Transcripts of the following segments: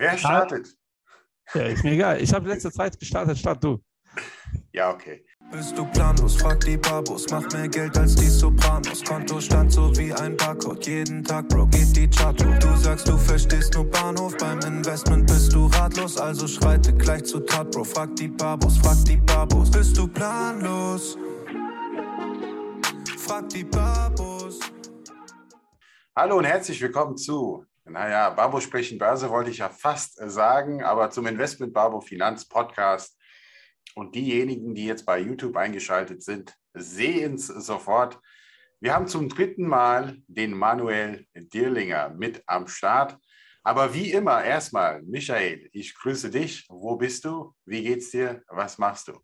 Wer startet? Ja, ist mir egal. Ich habe letzte Zeit gestartet, start du. Ja, okay. Bist du planlos, frag die Babos, mach mehr Geld als die Sopranos. Kontostand so wie ein Barcode, jeden Tag, Bro, geht die Chart hoch. Du sagst, du verstehst nur Bahnhof, beim Investment bist du ratlos, also schreite gleich zu Tat, Bro. Frag die Babos, frag die Babos, bist du planlos? Frag die Babos. Hallo und herzlich willkommen zu, naja, Babo sprechen Börse wollte ich ja fast sagen, aber zum Investment Babo Finanz Podcast. Und diejenigen, die jetzt bei YouTube eingeschaltet sind, sehen es sofort. Wir haben zum dritten Mal den Manuel Dirlinger mit am Start. Aber wie immer, erstmal, Michael, ich grüße dich. Wo bist du? Wie geht's dir? Was machst du?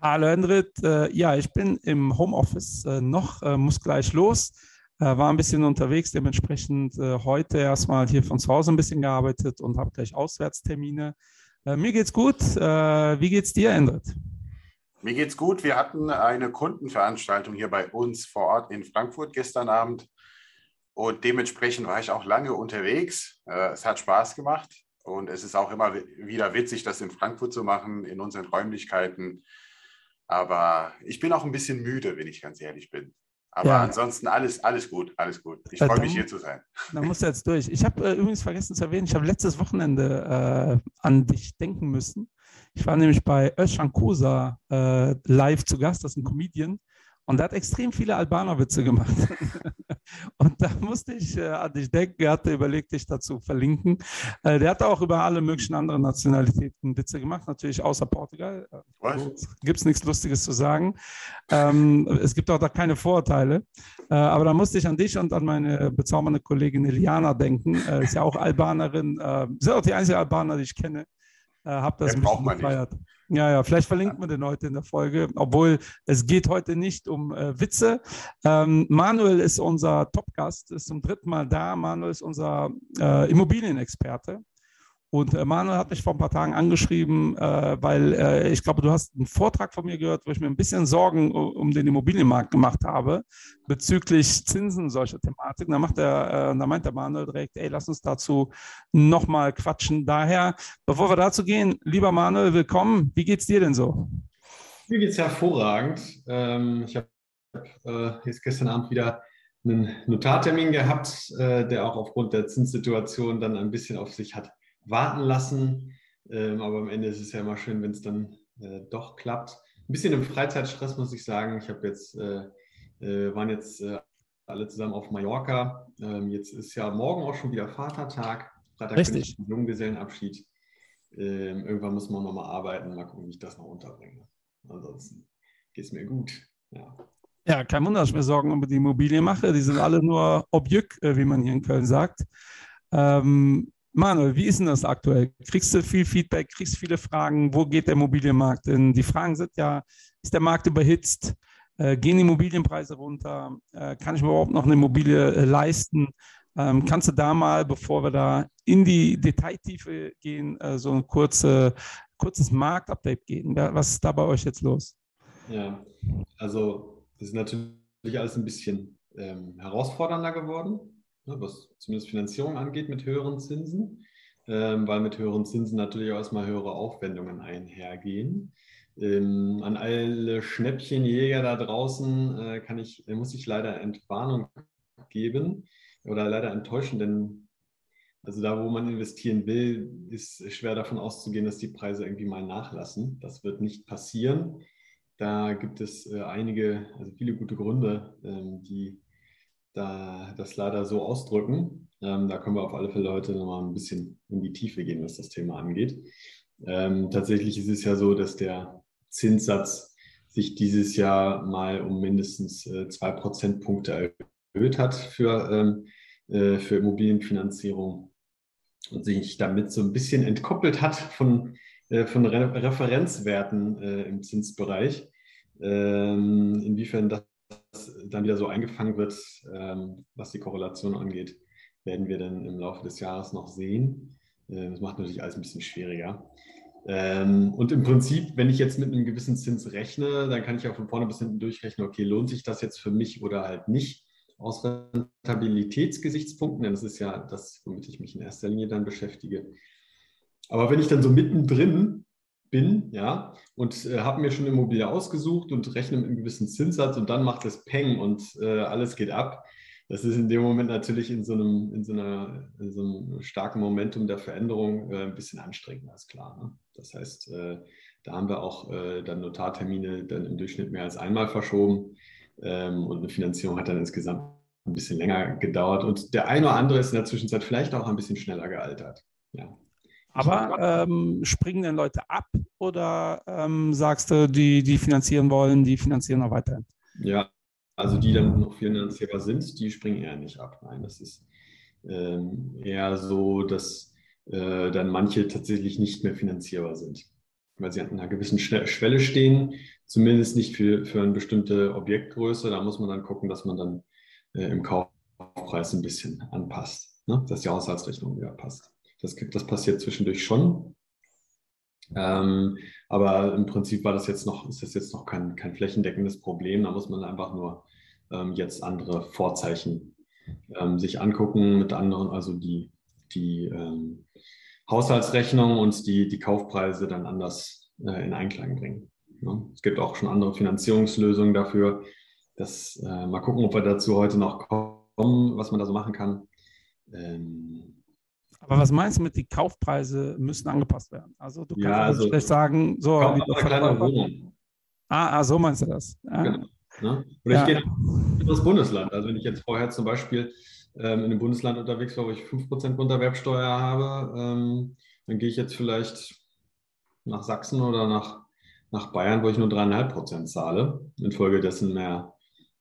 Hallo Hendrit, äh, ja, ich bin im Homeoffice äh, noch, äh, muss gleich los. Äh, war ein bisschen unterwegs, dementsprechend äh, heute erstmal hier von zu Hause ein bisschen gearbeitet und habe gleich Auswärtstermine. Äh, mir geht's gut. wie geht's dir, Endrit? Mir geht's gut. Wir hatten eine Kundenveranstaltung hier bei uns vor Ort in Frankfurt gestern Abend. Und dementsprechend war ich auch lange unterwegs. Es hat Spaß gemacht. Und es ist auch immer wieder witzig, das in Frankfurt zu machen, in unseren Räumlichkeiten. Aber ich bin auch ein bisschen müde, wenn ich ganz ehrlich bin. Aber ja. ansonsten alles, alles gut, alles gut. Ich freue mich hier zu sein. Dann musst du jetzt durch. Ich habe äh, übrigens vergessen zu erwähnen, ich habe letztes Wochenende äh, an dich denken müssen. Ich war nämlich bei Özcan Kosa äh, live zu Gast, das ist ein Comedian. Und er hat extrem viele Albaner-Witze gemacht. und da musste ich äh, an dich denken, er hatte überlegt, dich dazu verlinken. Äh, der hat auch über alle möglichen anderen Nationalitäten Witze gemacht, natürlich außer Portugal. Also, gibt es nichts Lustiges zu sagen. Ähm, es gibt auch da keine Vorurteile. Äh, aber da musste ich an dich und an meine bezaubernde Kollegin Eliana denken. Äh, ist ja auch Albanerin. Äh, ist auch die einzige Albaner, die ich kenne. Äh, hab das ein bisschen gefeiert. Nicht. Ja, ja, vielleicht verlinkt man den heute in der Folge, obwohl es geht heute nicht um äh, Witze. Ähm, Manuel ist unser Top-Gast, ist zum dritten Mal da. Manuel ist unser äh, Immobilienexperte. Und äh, Manuel hat mich vor ein paar Tagen angeschrieben, äh, weil äh, ich glaube, du hast einen Vortrag von mir gehört, wo ich mir ein bisschen Sorgen um den Immobilienmarkt gemacht habe bezüglich Zinsen solcher Thematiken. Da, macht der, äh, da meint der Manuel direkt, ey, lass uns dazu nochmal quatschen. Daher, bevor wir dazu gehen, lieber Manuel, willkommen. Wie geht's dir denn so? Mir geht's hervorragend. Ähm, ich habe äh, jetzt gestern Abend wieder einen Notartermin gehabt, äh, der auch aufgrund der Zinssituation dann ein bisschen auf sich hat warten lassen. Ähm, aber am Ende ist es ja immer schön, wenn es dann äh, doch klappt. Ein bisschen im Freizeitstress muss ich sagen. Ich habe jetzt, äh, äh, waren jetzt äh, alle zusammen auf Mallorca. Ähm, jetzt ist ja morgen auch schon wieder Vatertag. Freitag Richtig. bin ich Junggesellenabschied. Ähm, irgendwann muss man nochmal arbeiten. Mal gucken, wie ich das noch unterbringe. Ansonsten geht es mir gut. Ja. Ja, kein Wunder, dass ich mir Sorgen über die Immobilien mache. Die sind alle nur Objekt, äh, wie man hier in Köln sagt. Ähm, Manuel, wie ist denn das aktuell? Kriegst du viel Feedback, kriegst viele Fragen? Wo geht der Immobilienmarkt? Denn die Fragen sind ja, ist der Markt überhitzt? Äh, gehen die Immobilienpreise runter? Äh, kann ich mir überhaupt noch eine Immobilie äh, leisten? Ähm, kannst du da mal, bevor wir da in die Detailtiefe gehen, so ein kurze, kurzes Marktupdate geben? Was ist da bei euch jetzt los? Ja, also das ist natürlich alles ein bisschen ähm, herausfordernder geworden was zumindest Finanzierung angeht, mit höheren Zinsen, ähm, weil mit höheren Zinsen natürlich auch erstmal höhere Aufwendungen einhergehen. Ähm, an alle Schnäppchenjäger da draußen äh, kann ich, äh, muss ich leider Entwarnung geben oder leider enttäuschen, denn also da, wo man investieren will, ist schwer davon auszugehen, dass die Preise irgendwie mal nachlassen. Das wird nicht passieren. Da gibt es äh, einige, also viele gute Gründe, ähm, die da das leider so ausdrücken. Ähm, da können wir auf alle Fälle heute nochmal ein bisschen in die Tiefe gehen, was das Thema angeht. Ähm, tatsächlich ist es ja so, dass der Zinssatz sich dieses Jahr mal um mindestens äh, zwei Prozentpunkte erhöht hat für, ähm, äh, für Immobilienfinanzierung und sich damit so ein bisschen entkoppelt hat von, äh, von Re Referenzwerten äh, im Zinsbereich. Ähm, inwiefern das dann wieder so eingefangen wird, ähm, was die Korrelation angeht, werden wir dann im Laufe des Jahres noch sehen. Äh, das macht natürlich alles ein bisschen schwieriger. Ähm, und im Prinzip, wenn ich jetzt mit einem gewissen Zins rechne, dann kann ich auch von vorne bis hinten durchrechnen, okay, lohnt sich das jetzt für mich oder halt nicht aus Rentabilitätsgesichtspunkten, denn das ist ja das, womit ich mich in erster Linie dann beschäftige. Aber wenn ich dann so mittendrin bin, ja, und äh, habe mir schon Immobilie ausgesucht und rechne mit einem gewissen Zinssatz und dann macht es Peng und äh, alles geht ab. Das ist in dem Moment natürlich in so einem, in so einer, in so einem starken Momentum der Veränderung äh, ein bisschen anstrengender, ist klar. Ne? Das heißt, äh, da haben wir auch äh, dann Notartermine dann im Durchschnitt mehr als einmal verschoben ähm, und eine Finanzierung hat dann insgesamt ein bisschen länger gedauert und der eine oder andere ist in der Zwischenzeit vielleicht auch ein bisschen schneller gealtert. Ja. Aber ähm, springen denn Leute ab oder ähm, sagst du, die, die finanzieren wollen, die finanzieren noch weiterhin? Ja, also die dann noch finanzierbar sind, die springen eher nicht ab. Nein, das ist ähm, eher so, dass äh, dann manche tatsächlich nicht mehr finanzierbar sind, weil sie an einer gewissen Schwelle stehen, zumindest nicht für, für eine bestimmte Objektgröße. Da muss man dann gucken, dass man dann äh, im Kaufpreis ein bisschen anpasst, ne? dass die Haushaltsrechnung wieder passt. Das, das passiert zwischendurch schon. Ähm, aber im Prinzip war das jetzt noch, ist das jetzt noch kein, kein flächendeckendes Problem. Da muss man einfach nur ähm, jetzt andere Vorzeichen ähm, sich angucken mit anderen, also die, die ähm, Haushaltsrechnung und die, die Kaufpreise dann anders äh, in Einklang bringen. Ja, es gibt auch schon andere Finanzierungslösungen dafür. Das, äh, mal gucken, ob wir dazu heute noch kommen, was man da so machen kann. Ähm, aber was meinst du mit, die Kaufpreise müssen angepasst werden? Also du kannst ja, also schlecht sagen, so. Kleine Wohnung. Ah, ah, so meinst du das. Ja. Genau. Ne? Oder ja. ich gehe in anderes Bundesland. Also wenn ich jetzt vorher zum Beispiel ähm, in einem Bundesland unterwegs war, wo ich 5% Grunderwerbsteuer habe, ähm, dann gehe ich jetzt vielleicht nach Sachsen oder nach, nach Bayern, wo ich nur 3,5% zahle, infolgedessen mehr,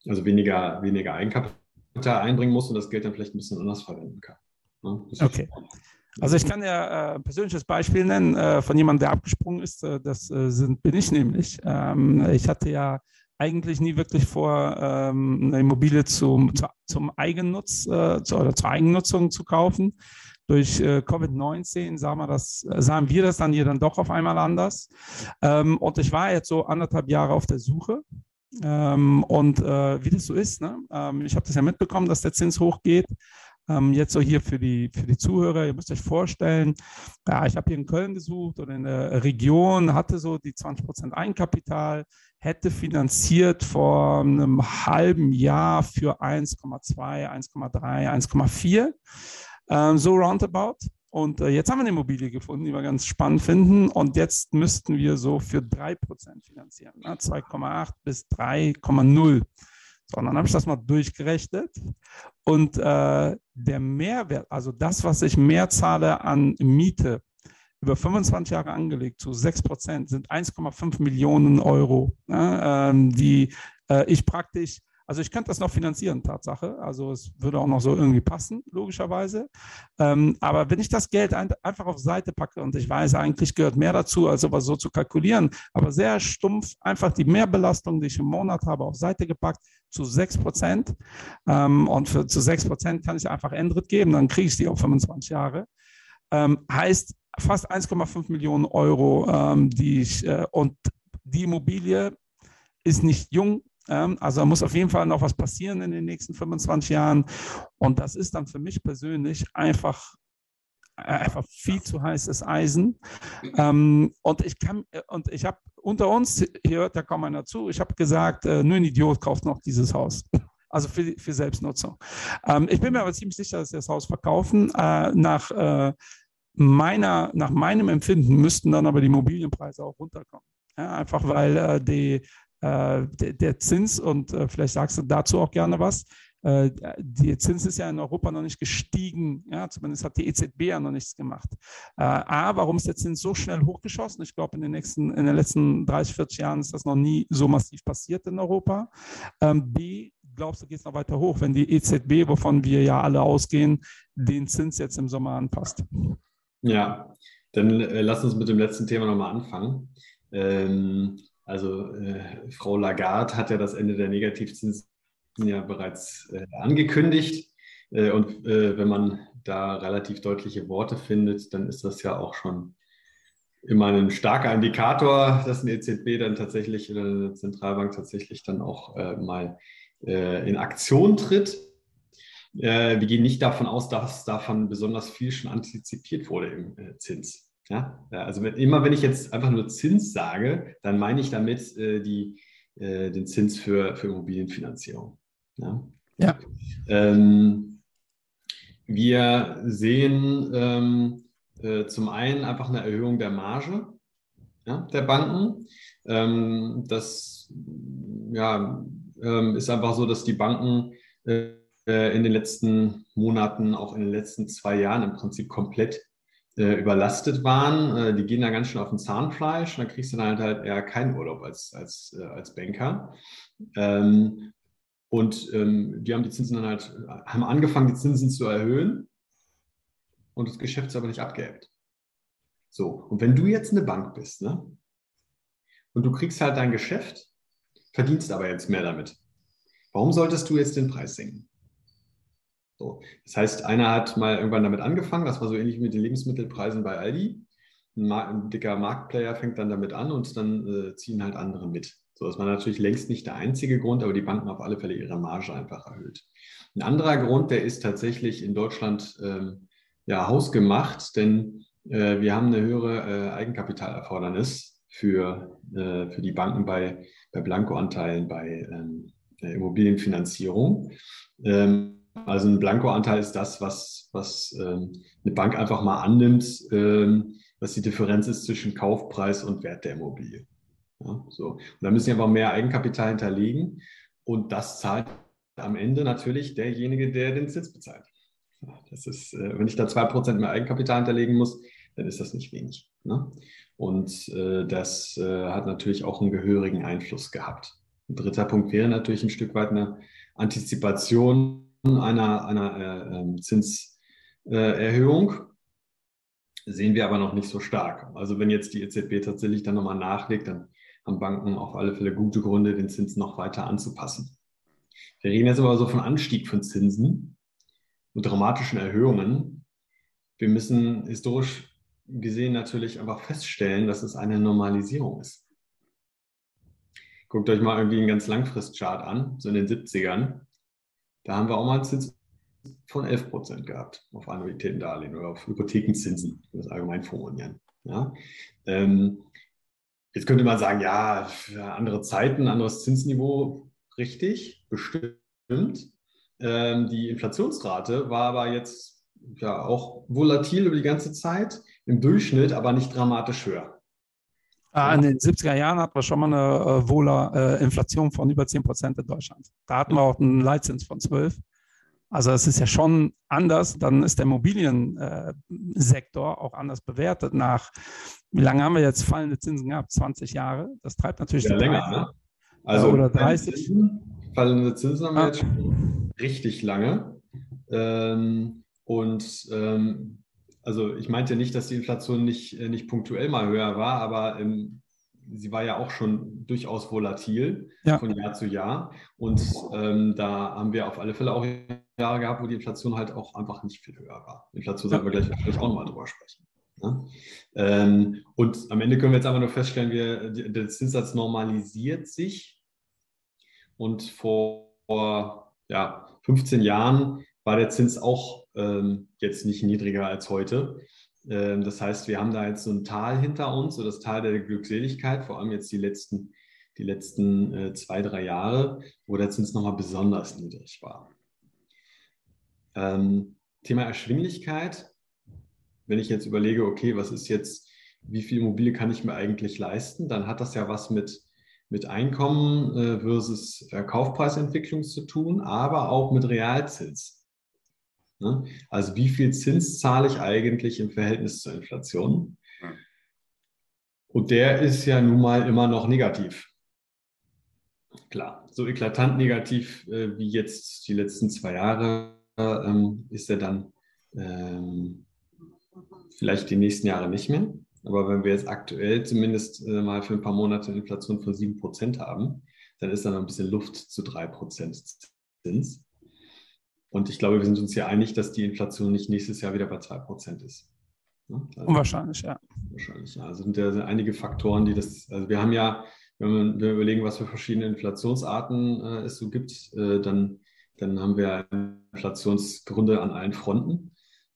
also weniger, weniger Eigenkapital einbringen muss und das Geld dann vielleicht ein bisschen anders verwenden kann. Ne? Okay. Also ich kann ja ein äh, persönliches Beispiel nennen äh, von jemandem, der abgesprungen ist. Äh, das äh, sind, bin ich nämlich. Ähm, ich hatte ja eigentlich nie wirklich vor, ähm, eine Immobilie zum, zu, zum Eigennutz äh, zu, oder zur Eigennutzung zu kaufen. Durch äh, Covid-19 sahen wir, das, sahen wir das dann hier dann doch auf einmal anders. Ähm, und ich war jetzt so anderthalb Jahre auf der Suche. Ähm, und wie das so ist, ne? Ähm, ich habe das ja mitbekommen, dass der Zins hochgeht. Ähm, jetzt so hier für die, für die Zuhörer, ihr müsst euch vorstellen, ja, ich habe hier in Köln gesucht oder in der Region, hatte so die 20 Prozent Eigenkapital, hätte finanziert vor einem halben Jahr für 1,2, 1,3, 1,4, ähm, so roundabout. Und äh, jetzt haben wir eine Immobilie gefunden, die wir ganz spannend finden. Und jetzt müssten wir so für 3% finanzieren, ne? 2,8 bis 3,0. So, und dann habe ich das mal durchgerechnet. Und äh, der Mehrwert, also das, was ich mehr zahle an Miete, über 25 Jahre angelegt zu 6 Prozent, sind 1,5 Millionen Euro, ne, ähm, die äh, ich praktisch also ich könnte das noch finanzieren, Tatsache. Also es würde auch noch so irgendwie passen, logischerweise. Ähm, aber wenn ich das Geld ein, einfach auf Seite packe und ich weiß, eigentlich gehört mehr dazu, als sowas so zu kalkulieren, aber sehr stumpf einfach die Mehrbelastung, die ich im Monat habe, auf Seite gepackt zu 6 Prozent. Ähm, und für, zu 6 Prozent kann ich einfach Endrit geben, dann kriege ich die auf 25 Jahre. Ähm, heißt fast 1,5 Millionen Euro, ähm, die ich, äh, und die Immobilie ist nicht jung, also da muss auf jeden Fall noch was passieren in den nächsten 25 Jahren. Und das ist dann für mich persönlich einfach äh, einfach viel zu heißes Eisen. Ähm, und ich kann, und ich habe unter uns, hier hört ja kaum einer zu, ich habe gesagt, äh, nur ein Idiot kauft noch dieses Haus. Also für, für Selbstnutzung. Ähm, ich bin mir aber ziemlich sicher, dass sie das Haus verkaufen. Äh, nach, äh, meiner, nach meinem Empfinden müssten dann aber die Immobilienpreise auch runterkommen. Ja, einfach weil äh, die, äh, der, der, Zins, und äh, vielleicht sagst du dazu auch gerne was, äh, der Zins ist ja in Europa noch nicht gestiegen, ja, zumindest hat die EZB ja noch nichts gemacht. A, warum ist der Zins so schnell hochgeschossen? Ich glaube, in den nächsten, in den letzten 30, 40 Jahren ist das noch nie so massiv passiert in Europa. Ähm, B, glaubst du, geht es noch weiter hoch, wenn die EZB, wovon wir ja alle ausgehen, den Zins jetzt im Sommer anpasst? Ja, dann äh, lass uns mit dem letzten Thema nochmal anfangen. Ähm, also äh, Frau Lagarde hat ja das Ende der Negativzinsen ja bereits äh, angekündigt. Äh, und äh, wenn man da relativ deutliche Worte findet, dann ist das ja auch schon immer ein starker Indikator, dass eine EZB dann tatsächlich oder eine Zentralbank tatsächlich dann auch äh, mal äh, in Aktion tritt. wir gehen nicht davon aus, dass davon besonders viel schon antizipiert wurde im Zins. Ja, also wenn, immer wenn ich jetzt einfach nur Zins sage, dann meine ich damit äh, die, äh, den Zins für, für Immobilienfinanzierung. Ja. Ja. Ähm, wir sehen ähm, äh, zum einen einfach eine Erhöhung der Marge ja, der Banken. Ähm, das ja, ähm, ist einfach so, dass die Banken äh, in den letzten Monaten, auch in den letzten zwei Jahren im Prinzip komplett äh, überlastet waren. Äh, die gehen da ganz schön auf den Zahnfleisch und dann kriegst du dann halt, halt eher keinen Urlaub als, als, äh, als Banker. Ähm, und ähm, die haben die Zinsen dann halt, haben angefangen, die Zinsen zu erhöhen und das Geschäft ist aber nicht abgeebbt. So, und wenn du jetzt eine Bank bist, ne? Und du kriegst halt dein Geschäft, verdienst aber jetzt mehr damit. Warum solltest du jetzt den Preis senken? So, das heißt, einer hat mal irgendwann damit angefangen, das war so ähnlich mit den Lebensmittelpreisen bei Aldi. Ein, ein dicker Marktplayer fängt dann damit an und dann äh, ziehen halt andere mit. So, das war natürlich längst nicht der einzige Grund, aber die Banken auf alle Fälle ihre Marge einfach erhöht. Ein anderer Grund, der ist tatsächlich in Deutschland ähm, ja, hausgemacht, denn äh, wir haben eine höhere äh, Eigenkapitalerfordernis für, äh, für die Banken bei, bei Blankoanteilen, bei ähm, Immobilienfinanzierung. Ähm, also ein Blankoanteil ist das, was, was ähm, eine Bank einfach mal annimmt, ähm, was die Differenz ist zwischen Kaufpreis und Wert der Immobilie. Ja, so. Und da müssen sie einfach mehr Eigenkapital hinterlegen und das zahlt am Ende natürlich derjenige, der den Zins bezahlt. Das ist, äh, wenn ich da 2% mehr Eigenkapital hinterlegen muss, dann ist das nicht wenig. Ne? Und äh, das äh, hat natürlich auch einen gehörigen Einfluss gehabt. Ein dritter Punkt wäre natürlich ein Stück weit eine Antizipation einer, einer äh, ähm, Zinserhöhung sehen wir aber noch nicht so stark. Also wenn jetzt die EZB tatsächlich dann nochmal nachlegt, dann haben Banken auf alle Fälle gute Gründe, den Zins noch weiter anzupassen. Wir reden jetzt aber so von Anstieg von Zinsen und dramatischen Erhöhungen. Wir müssen historisch gesehen natürlich einfach feststellen, dass es eine Normalisierung ist. Guckt euch mal irgendwie einen ganz Langfristchart an, so in den 70ern. Da haben wir auch mal einen Zins von 11 Prozent gehabt auf Annuitätendarlehen oder auf Hypothekenzinsen, das Allgemeinfonds unieren. Ja? Ähm, jetzt könnte man sagen, ja, andere Zeiten, anderes Zinsniveau, richtig, bestimmt. Ähm, die Inflationsrate war aber jetzt ja auch volatil über die ganze Zeit, im Durchschnitt aber nicht dramatisch höher. Ah, in den 70er Jahren hatten wir schon mal eine äh, Wohler äh, Inflation von über 10 Prozent in Deutschland. Da hatten wir auch einen Leitzins von 12. Also es ist ja schon anders. Dann ist der Immobiliensektor auch anders bewertet nach, wie lange haben wir jetzt fallende Zinsen gehabt? 20 Jahre. Das treibt natürlich ja, länger, Preise. Ne? Also oder 30. Zinsen, fallende Zinsen haben wir jetzt schon richtig lange. Ähm, und ähm, also ich meinte nicht, dass die Inflation nicht, äh, nicht punktuell mal höher war, aber ähm, sie war ja auch schon durchaus volatil ja. von Jahr zu Jahr. Und ähm, da haben wir auf alle Fälle auch Jahre gehabt, wo die Inflation halt auch einfach nicht viel höher war. Inflation sollten wir gleich auch nochmal drüber sprechen. Ne? Ähm, und am Ende können wir jetzt einfach nur feststellen, wir, der Zinssatz normalisiert sich. Und vor, vor ja, 15 Jahren war der Zins auch ähm, jetzt nicht niedriger als heute. Ähm, das heißt, wir haben da jetzt so ein Tal hinter uns, so das Tal der Glückseligkeit, vor allem jetzt die letzten, die letzten äh, zwei, drei Jahre, wo der Zins nochmal besonders niedrig war. Ähm, Thema Erschwinglichkeit. Wenn ich jetzt überlege, okay, was ist jetzt, wie viel Immobilie kann ich mir eigentlich leisten, dann hat das ja was mit, mit Einkommen äh, versus Kaufpreisentwicklung zu tun, aber auch mit Realzins. Ne? Also wie viel Zins zahle ich eigentlich im Verhältnis zur Inflation? Und der ist ja nun mal immer noch negativ. Klar, so eklatant negativ äh, wie jetzt die letzten zwei Jahre ähm, ist er dann ähm, vielleicht die nächsten Jahre nicht mehr. Aber wenn wir jetzt aktuell zumindest äh, mal für ein paar Monate Inflation von 7% haben, dann ist da noch ein bisschen Luft zu 3% Zins. Und ich glaube, wir sind uns ja einig, dass die Inflation nicht nächstes Jahr wieder bei 2% ist. Ne? Also, Unwahrscheinlich, ja. Wahrscheinlich, ja. Also sind ja einige Faktoren, die das, also wir haben ja, wenn wir überlegen, was für verschiedene Inflationsarten äh, es so gibt, äh, dann dann haben wir Inflationsgründe an allen Fronten.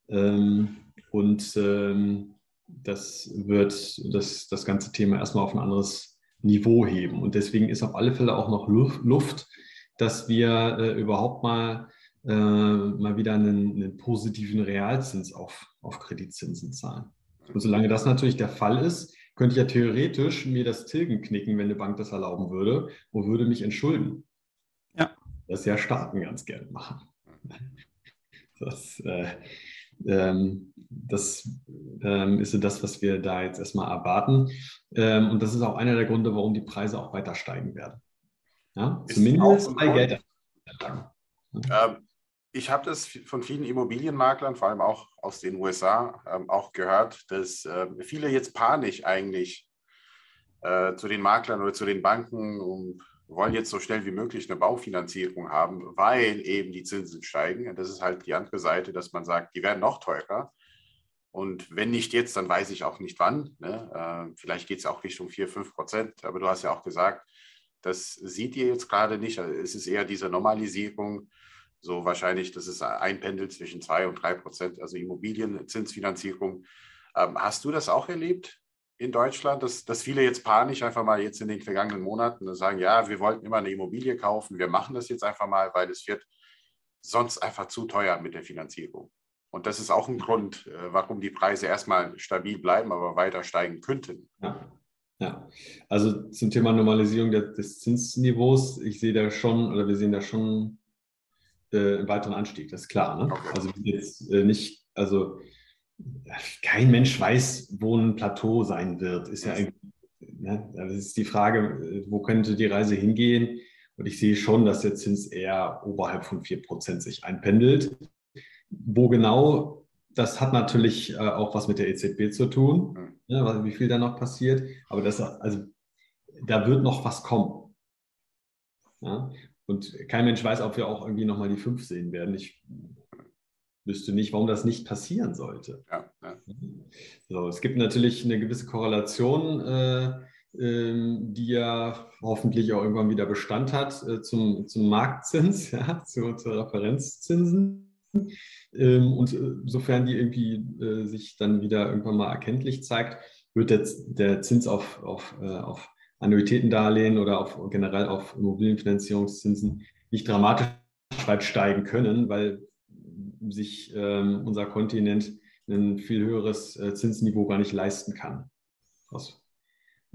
Ähm, und ähm, das wird das, das ganze Thema erstmal auf ein anderes Niveau heben. Und deswegen ist auf alle Fälle auch noch Luft, dass wir äh, überhaupt mal, äh, mal wieder einen, einen, positiven Realzins auf, auf Kreditzinsen zahlen. Und solange das natürlich der Fall ist, könnte ich ja theoretisch mir das Tilgen knicken, wenn eine Bank das erlauben würde und würde mich entschulden. Ja. Das ja Staaten ganz gerne machen. Das, äh, ähm, das ähm, ist so das, was wir da jetzt erstmal erwarten. Ähm, und das ist auch einer der Gründe, warum die Preise auch weiter steigen werden. Ja? Zumindest bei Geld. Ähm, ich habe das von vielen Immobilienmaklern, vor allem auch aus den USA, ähm, auch gehört, dass äh, viele jetzt panisch eigentlich äh, zu den Maklern oder zu den Banken um wollen jetzt so schnell wie möglich eine Baufinanzierung haben, weil eben die Zinsen steigen. Das ist halt die andere Seite, dass man sagt, die werden noch teurer. Und wenn nicht jetzt, dann weiß ich auch nicht wann. Ne? Äh, vielleicht geht es auch Richtung 4, 5 Prozent. Aber du hast ja auch gesagt, das seht ihr jetzt gerade nicht. Also es ist eher diese Normalisierung. So wahrscheinlich, das ist ein Pendel zwischen 2 und 3 Prozent, also Immobilienzinsfinanzierung. Ähm, hast du das auch erlebt? in Deutschland, dass, dass viele jetzt panisch einfach mal jetzt in den vergangenen Monaten sagen, ja, wir wollten immer eine Immobilie kaufen, wir machen das jetzt einfach mal, weil es wird sonst einfach zu teuer mit der Finanzierung. Und das ist auch ein Grund, äh, warum die Preise erstmal stabil bleiben, aber weiter steigen könnten. Ja. Ja, also zum Thema Normalisierung des Zinsniveaus, ich sehe da schon, oder wir sehen da schon äh, einen weiteren Anstieg, das ist klar. Ne? Okay. Also jetzt äh, nicht, also kein Mensch weiß, wo ein Plateau sein wird. Ist ja ne? Das ist die Frage, wo könnte die Reise hingehen? Und ich sehe schon, dass der Zins eher oberhalb von 4% sich einpendelt. Wo genau, das hat natürlich äh, auch was mit der EZB zu tun, ne, wie viel da noch passiert. Aber das, also, da wird noch was kommen. Ja? Und kein Mensch weiß, ob wir auch irgendwie nochmal die 5 sehen werden. Ich wüsste nicht, warum das nicht passieren sollte. Ja, ja. So, es gibt natürlich eine gewisse Korrelation, äh, ähm, die ja hoffentlich auch irgendwann wieder Bestand hat äh, zum, zum Marktzins, ja, zu, zu Referenzzinsen. Ähm, und äh, sofern die irgendwie äh, sich dann wieder irgendwann mal erkenntlich zeigt, wird der, der Zins auf, auf, äh, auf Annuitätendarlehen oder auf, generell auf Immobilienfinanzierungszinsen nicht dramatisch weit steigen können, weil sich ähm, unser Kontinent ein viel höheres äh, Zinsniveau gar nicht leisten kann. Aus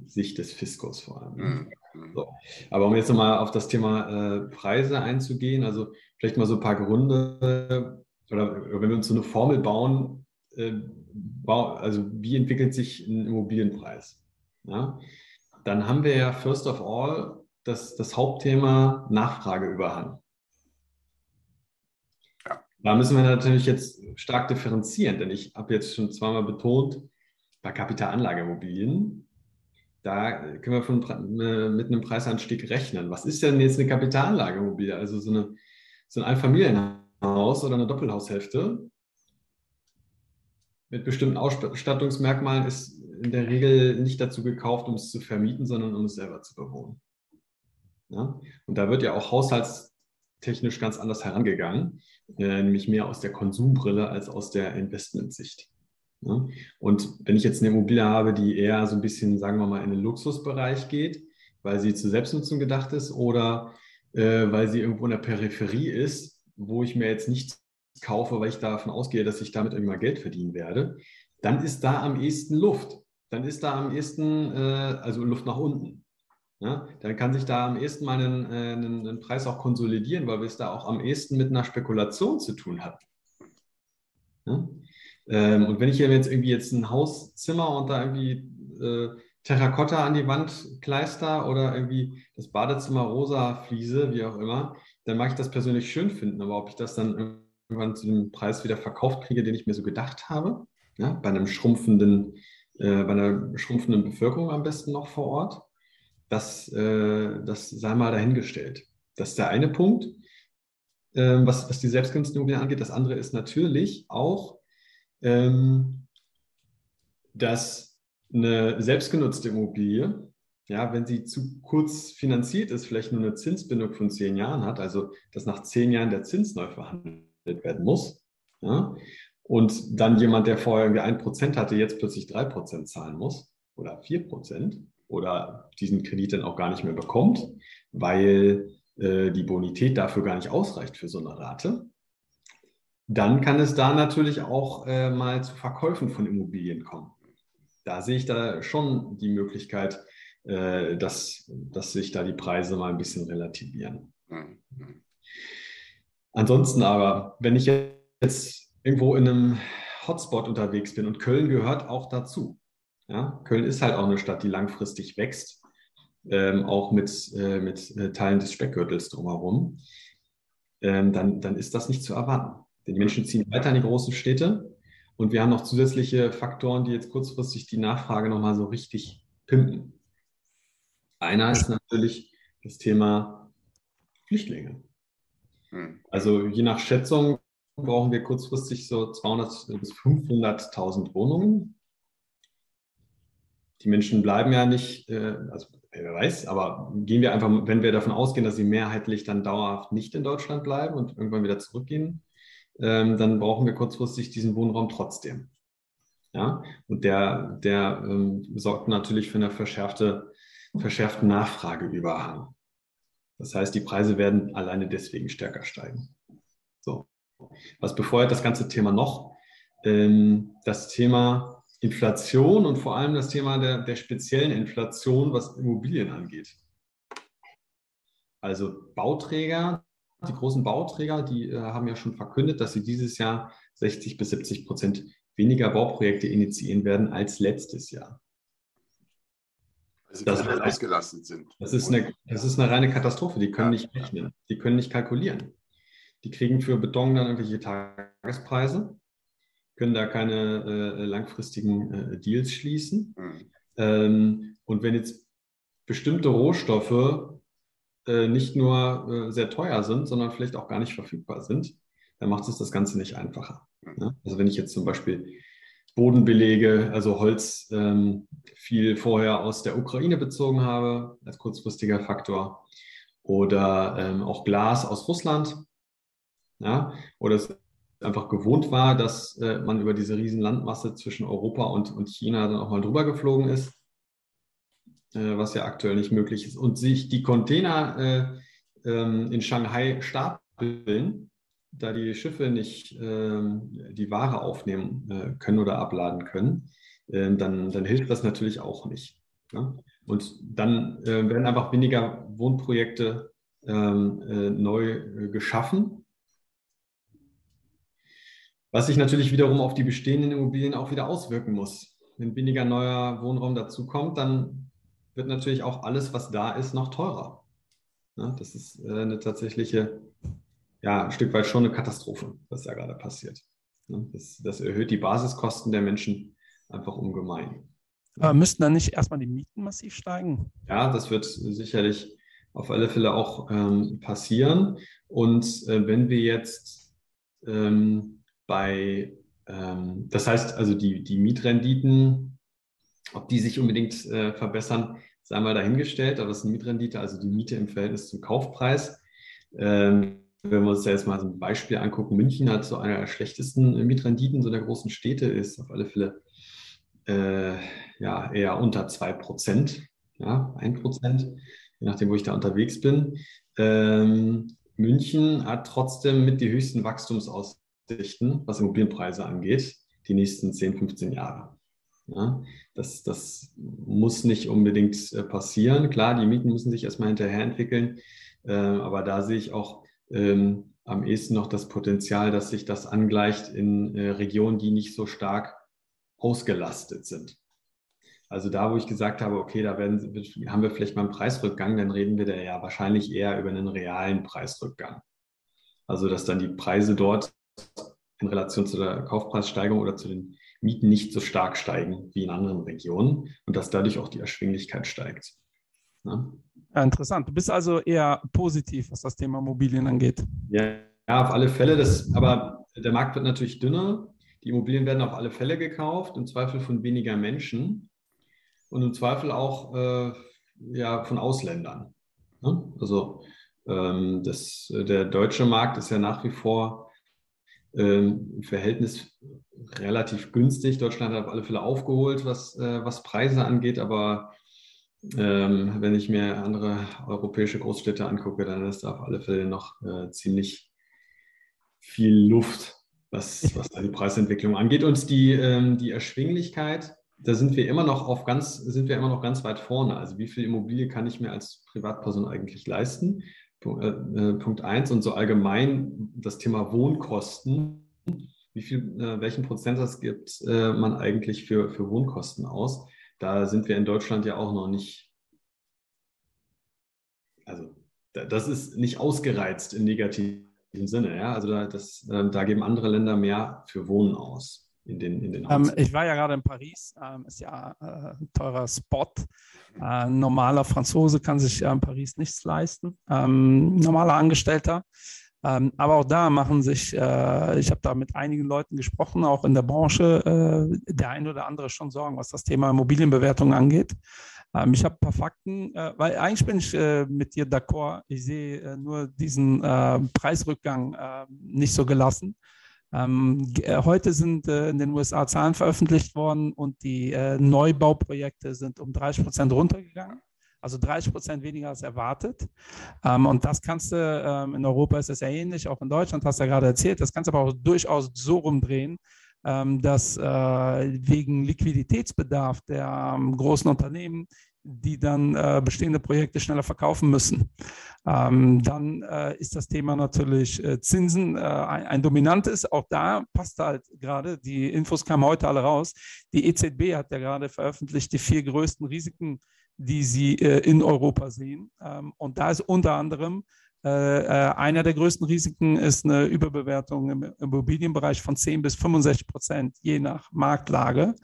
Sicht des Fiskos vor allem. Mhm. So. Aber um jetzt nochmal auf das Thema äh, Preise einzugehen, also vielleicht mal so ein paar Gründe oder wenn wir uns so eine Formel bauen, äh, also wie entwickelt sich ein Immobilienpreis? Ja? Dann haben wir ja first of all das, das Hauptthema Nachfrageüberhang. Da müssen wir natürlich jetzt stark differenzieren, denn ich habe jetzt schon zweimal betont, bei Kapitalanlageimmobilien, da können wir von, äh, mit einem Preisanstieg rechnen. Was ist denn jetzt eine Kapitalanlageimmobilie? Also so, eine, so ein Einfamilienhaus oder eine Doppelhaushälfte mit bestimmten Ausstattungsmerkmalen ist in der Regel nicht dazu gekauft, um es zu vermieten, sondern um es selber zu bewohnen. Ja? Und da wird ja auch haushaltstechnisch ganz anders herangegangen äh, nämlich mehr aus der Konsumbrille als aus der Investmentsicht. Ja? Und wenn ich jetzt eine Immobilie habe, die eher so ein bisschen, sagen wir mal, in den Luxusbereich geht, weil sie zur Selbstnutzung gedacht ist oder äh, weil sie irgendwo in der Peripherie ist, wo ich mir jetzt nichts kaufe, weil ich davon ausgehe, dass ich damit irgendwie mal Geld verdienen werde, dann ist da am ehesten Luft. Dann ist da am ehesten, äh, also Luft nach unten. Ja, dann kann sich da am ehesten mal einen, äh, einen, einen, Preis auch konsolidieren, weil wir es da auch am ehesten mit einer Spekulation zu tun haben. Ja? Ähm, und wenn ich hier jetzt irgendwie jetzt ein Hauszimmer und da irgendwie äh, Terrakotta an die Wand kleister oder irgendwie das Badezimmer rosa Fliese, wie auch immer, dann mag ich das persönlich schön finden. Aber ob ich das dann irgendwann zu dem Preis wieder verkauft kriege, den ich mir so gedacht habe, ja, bei einem schrumpfenden, äh, bei einer schrumpfenden Bevölkerung am besten noch vor Ort, das, äh, das sei mal dahingestellt. Das ist der eine Punkt, äh, was, was die Selbstkunstimmobilien angeht. Das andere ist natürlich auch, ähm, dass eine selbstgenutzte Immobilie, ja, wenn sie zu kurz finanziert ist, vielleicht nur eine Zinsbindung von zehn Jahren hat, also dass nach zehn Jahren der Zins neu verhandelt werden muss, ja, und dann jemand, der vorher irgendwie ein Prozent hatte, jetzt plötzlich drei Prozent zahlen muss oder vier Prozent oder diesen Kredit dann auch gar nicht mehr bekommt, weil äh, die Bonität dafür gar nicht ausreicht für so eine Rate, dann kann es da natürlich auch äh, mal zu Verkäufen von Immobilien kommen. Da sehe ich da schon die Möglichkeit, äh, dass, dass sich da die Preise mal ein bisschen relativieren. Mhm. Ansonsten aber, wenn ich jetzt irgendwo in einem Hotspot unterwegs bin und Köln gehört auch dazu. Ja? Köln ist halt auch eine Stadt, die langfristig wächst, ähm, auch mit, äh, mit äh, Teilen des Speckgürtels drumherum. Ähm, dann, dann ist das nicht zu erwarten. Die Menschen ziehen weiter in die großen Städte und wir haben noch zusätzliche Faktoren, die jetzt kurzfristig die Nachfrage nochmal so richtig pimpen. Einer ist natürlich das Thema Flüchtlinge. Hm. Also je nach Schätzung brauchen wir kurzfristig so 200 bis 500.000 Wohnungen. Die Menschen bleiben ja nicht, äh, also wer weiß, aber gehen wir einfach, wenn wir davon ausgehen, dass sie mehrheitlich dann dauerhaft nicht in Deutschland bleiben und irgendwann wieder zurückgehen, ähm, dann brauchen wir kurzfristig diesen Wohnraum trotzdem. Ja, und der, der ähm, sorgt natürlich für eine verschärfte, verschärfte Nachfrageüberhang. Das heißt, die Preise werden alleine deswegen stärker steigen. Was befeuert das ganze Thema noch? Ähm, das Thema Inflation und vor allem das Thema der, der speziellen Inflation, was Immobilien angeht. Also Bauträger, die großen Bauträger, die äh, haben ja schon verkündet, dass sie dieses Jahr 60 bis 70 Prozent weniger Bauprojekte initiieren werden als letztes Jahr. Weil sie das ausgelastet sind. Das ist, eine, das ist eine reine Katastrophe. Die können ja. nicht rechnen, die können nicht kalkulieren. Die kriegen für Beton dann irgendwelche Tagespreise, können da keine äh, langfristigen äh, Deals schließen. Mhm. Ähm, und wenn jetzt bestimmte Rohstoffe äh, nicht nur äh, sehr teuer sind, sondern vielleicht auch gar nicht verfügbar sind, dann macht es das Ganze nicht einfacher. Ne? Also wenn ich jetzt zum Beispiel Bodenbelege, also Holz, ähm, viel vorher aus der Ukraine bezogen habe als kurzfristiger Faktor oder ähm, auch Glas aus Russland, ja, oder es einfach gewohnt war, dass äh, man über diese riesen Landmasse zwischen Europa und, und China dann auch mal drüber geflogen ist, äh, was ja aktuell nicht möglich ist, und sich die Container äh, ähm, in Shanghai stapeln, da die Schiffe nicht ähm, die Ware aufnehmen äh, können oder abladen können, ähm, dann, dann hilft das natürlich auch nicht. Ne? Und dann werden einfach weniger Wohnprojekte neu geschaffen. Was sich natürlich wiederum auf die bestehenden Immobilien auch wieder auswirken muss. Wenn weniger neuer Wohnraum dazukommt, dann wird natürlich auch alles, was da ist, noch teurer. Ja, das ist äh, eine tatsächliche, ja, ein Stück weit schon eine Katastrophe, was da gerade passiert. Ja, das, das, erhöht die Basiskosten der Menschen einfach ungemein. Aber müssten dann nicht erstmal die Mieten massiv steigen? Ja, das wird sicherlich auf alle Fälle auch ähm, passieren. Und äh, wenn wir jetzt ähm, bei, ähm, das heißt also die, die Mietrenditen, ob die sich unbedingt äh, verbessern, sei mal dahingestellt, aber es ist eine Mietrendite, also die Miete im Verhältnis zum Kaufpreis. Ähm, wenn wir uns da jetzt mal so ein Beispiel angucken, München hat so einer der schlechtesten Mietrenditen so der großen Städte, ist auf alle Fälle äh, ja, eher unter 2 Prozent, ja, 1 Prozent, je nachdem, wo ich da unterwegs bin. Ähm, München hat trotzdem mit die höchsten Wachstumsaussichten, was Immobilienpreise angeht, die nächsten 10, 15 Jahre. Ja, das, das muss nicht unbedingt äh, passieren. Klar, die Mieten müssen sich erstmal hinterher entwickeln, äh, aber da sehe ich auch ähm, am ehesten noch das Potenzial, dass sich das angleicht in äh, Regionen, die nicht so stark ausgelastet sind. Also da, wo ich gesagt habe, okay, da werden, haben wir vielleicht mal einen Preisrückgang, dann reden wir da ja wahrscheinlich eher über einen realen Preisrückgang. Also dass dann die Preise dort in Relation zu der Kaufpreissteigerung oder zu den Mieten nicht so stark steigen wie in anderen Regionen und dass dadurch auch die Erschwinglichkeit steigt. Ja? Ja, interessant. Du bist also eher positiv, was das Thema Immobilien angeht. Ja, ja auf alle Fälle. Das, aber der Markt wird natürlich dünner. Die Immobilien werden auf alle Fälle gekauft, im Zweifel von weniger Menschen und im Zweifel auch äh, ja, von Ausländern. Also ähm, das, der deutsche Markt ist ja nach wie vor im Verhältnis relativ günstig. Deutschland hat auf alle Fälle aufgeholt, was, äh, was Preise angeht, aber ähm, wenn ich mir andere europäische Großstädte angucke, dann ist da auf alle Fälle noch äh, ziemlich viel Luft, was, was da die Preisentwicklung angeht. Und die, ähm, die Erschwinglichkeit, da sind wir immer noch auf ganz, sind wir immer noch ganz weit vorne. Also wie viel Immobilie kann ich mir als Privatperson eigentlich leisten? Punkt, äh, äh Punkt eins und so allgemein das Thema Wohnkosten. Wie viel, äh, welchen Prozentsatz gibt äh, man eigentlich für, für Wohnkosten aus? da sind wir in Deutschland ja auch noch nicht, also das ist nicht ausgereizt im negativen Sinne. Ja? Also da, das, ähm, da geben andere Länder mehr für Wohnen aus. In den, in den ähm, ich war ja gerade in Paris, ähm, ist ja äh, ein teurer Spot. Äh, ein normaler Franzose kann sich ja in Paris nichts leisten. Ähm, normaler Angestellter. Ähm, aber auch da machen sich, äh, ich habe da mit einigen Leuten gesprochen, auch in der Branche, äh, der ein oder andere schon Sorgen, was das Thema Immobilienbewertung angeht. Ähm, ich habe ein paar Fakten, äh, weil eigentlich bin ich äh, mit dir d'accord. Ich sehe nur diesen Preisrückgang nicht so gelassen. Ähm, heute sind in den USA Zahlen veröffentlicht worden und die Neubauprojekte sind um 30 Prozent runtergegangen also 30 Prozent weniger als erwartet. Ähm, und das kannst du, ähm, in Europa ist ja ähnlich, auch in Deutschland hast du ja gerade erzählt, das kannst du aber auch durchaus so rumdrehen, ähm, dass äh, wegen Liquiditätsbedarf der ähm, großen Unternehmen die dann äh, bestehende Projekte schneller verkaufen müssen. Ähm, dann äh, ist das Thema natürlich äh, Zinsen äh, ein, ein, dominantes. Auch da passt halt gerade, die Infos kamen heute alle raus. Die EZB hat ja gerade veröffentlicht, die vier größten Risiken die sie äh, in Europa sehen. Ähm, und da ist unter anderem einer der größten Risiken ist eine Überbewertung im Immobilienbereich von 10 bis 65 Prozent, je nach Marktlage.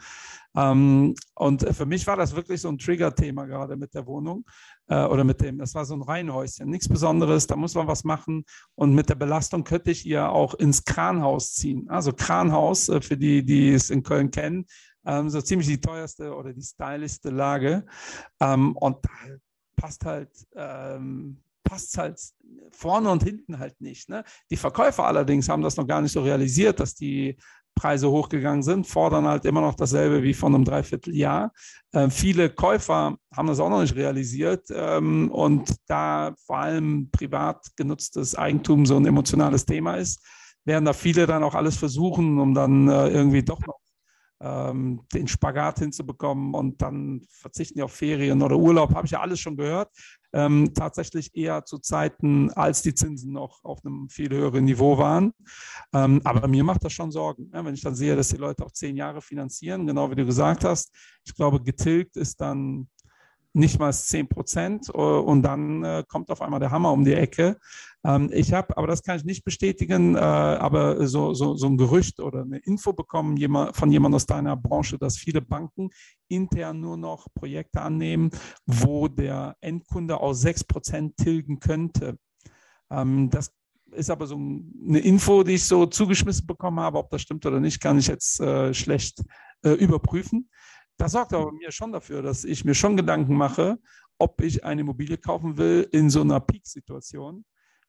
Ähm, und für mich war das wirklich so ein Trigger-Thema gerade mit der Wohnung äh, oder mit dem, das war so ein Reihenhäuschen, nichts Besonderes, da muss man was machen. Und mit der Belastung könnte ich ihr auch ins Kranhaus ziehen. Also Kranhaus, äh, für die, die es in Köln kennen, ähm, so ziemlich die teuerste oder die stylischste Lage. Ähm, und da passt halt, passt halt vorne und hinten halt nicht. Ne? Die Verkäufer allerdings haben das noch gar nicht so realisiert, dass die Preise hochgegangen sind, fordern halt immer noch dasselbe wie vor einem Dreivierteljahr. Äh, viele Käufer haben das auch noch nicht realisiert ähm, und da vor allem privat genutztes Eigentum so ein emotionales Thema ist, werden da viele dann auch alles versuchen, um dann äh, irgendwie doch noch ähm, den Spagat hinzubekommen und dann verzichten die auf Ferien oder Urlaub, habe ich ja alles schon gehört. Ähm, tatsächlich eher zu Zeiten, als die Zinsen noch auf einem viel höheren Niveau waren. Ähm, aber mir macht das schon Sorgen, ja, wenn ich dann sehe, dass die Leute auch zehn Jahre finanzieren, genau wie du gesagt hast. Ich glaube, getilgt ist dann nicht mal 10 Prozent äh, und dann äh, kommt auf einmal der Hammer um die Ecke. Ähm, ich habe, aber das kann ich nicht bestätigen, äh, aber so, so, so ein Gerücht oder eine Info bekommen jemand, von jemandem aus deiner Branche, dass viele Banken intern nur noch Projekte annehmen, wo der Endkunde aus 6 Prozent tilgen könnte. Ähm, das ist aber so eine Info, die ich so zugeschmissen bekommen habe. Ob das stimmt oder nicht, kann ich jetzt schlecht überprüfen. Das sorgt aber mir schon dafür, dass ich mir schon Gedanken mache, ob ich eine Immobilie kaufen will in so einer Peak-Situation.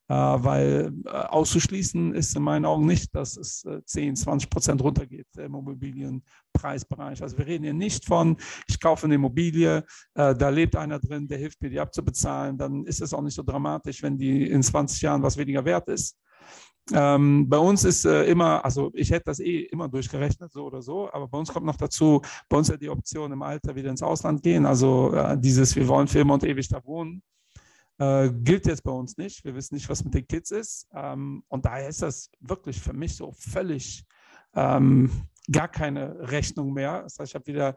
Äh, weil äh, auszuschließen ist in meinen Augen nicht, dass es äh, 10, 20 Prozent runtergeht im Immobilienpreisbereich. Also wir reden hier nicht von, ich kaufe eine Immobilie, äh, da lebt einer drin, der hilft mir, die abzubezahlen. Dann ist es auch nicht so dramatisch, wenn die in 20 Jahren was weniger wert ist. Ähm, bei uns ist äh, immer, also ich hätte das eh immer durchgerechnet, so oder so, aber bei uns kommt noch dazu, bei uns ja die Option im Alter wieder ins Ausland gehen. Also äh, dieses, wir wollen für immer und ewig da wohnen, äh, gilt jetzt bei uns nicht. Wir wissen nicht, was mit den Kids ist. Ähm, und daher ist das wirklich für mich so völlig ähm, gar keine Rechnung mehr. Das heißt, ich habe wieder,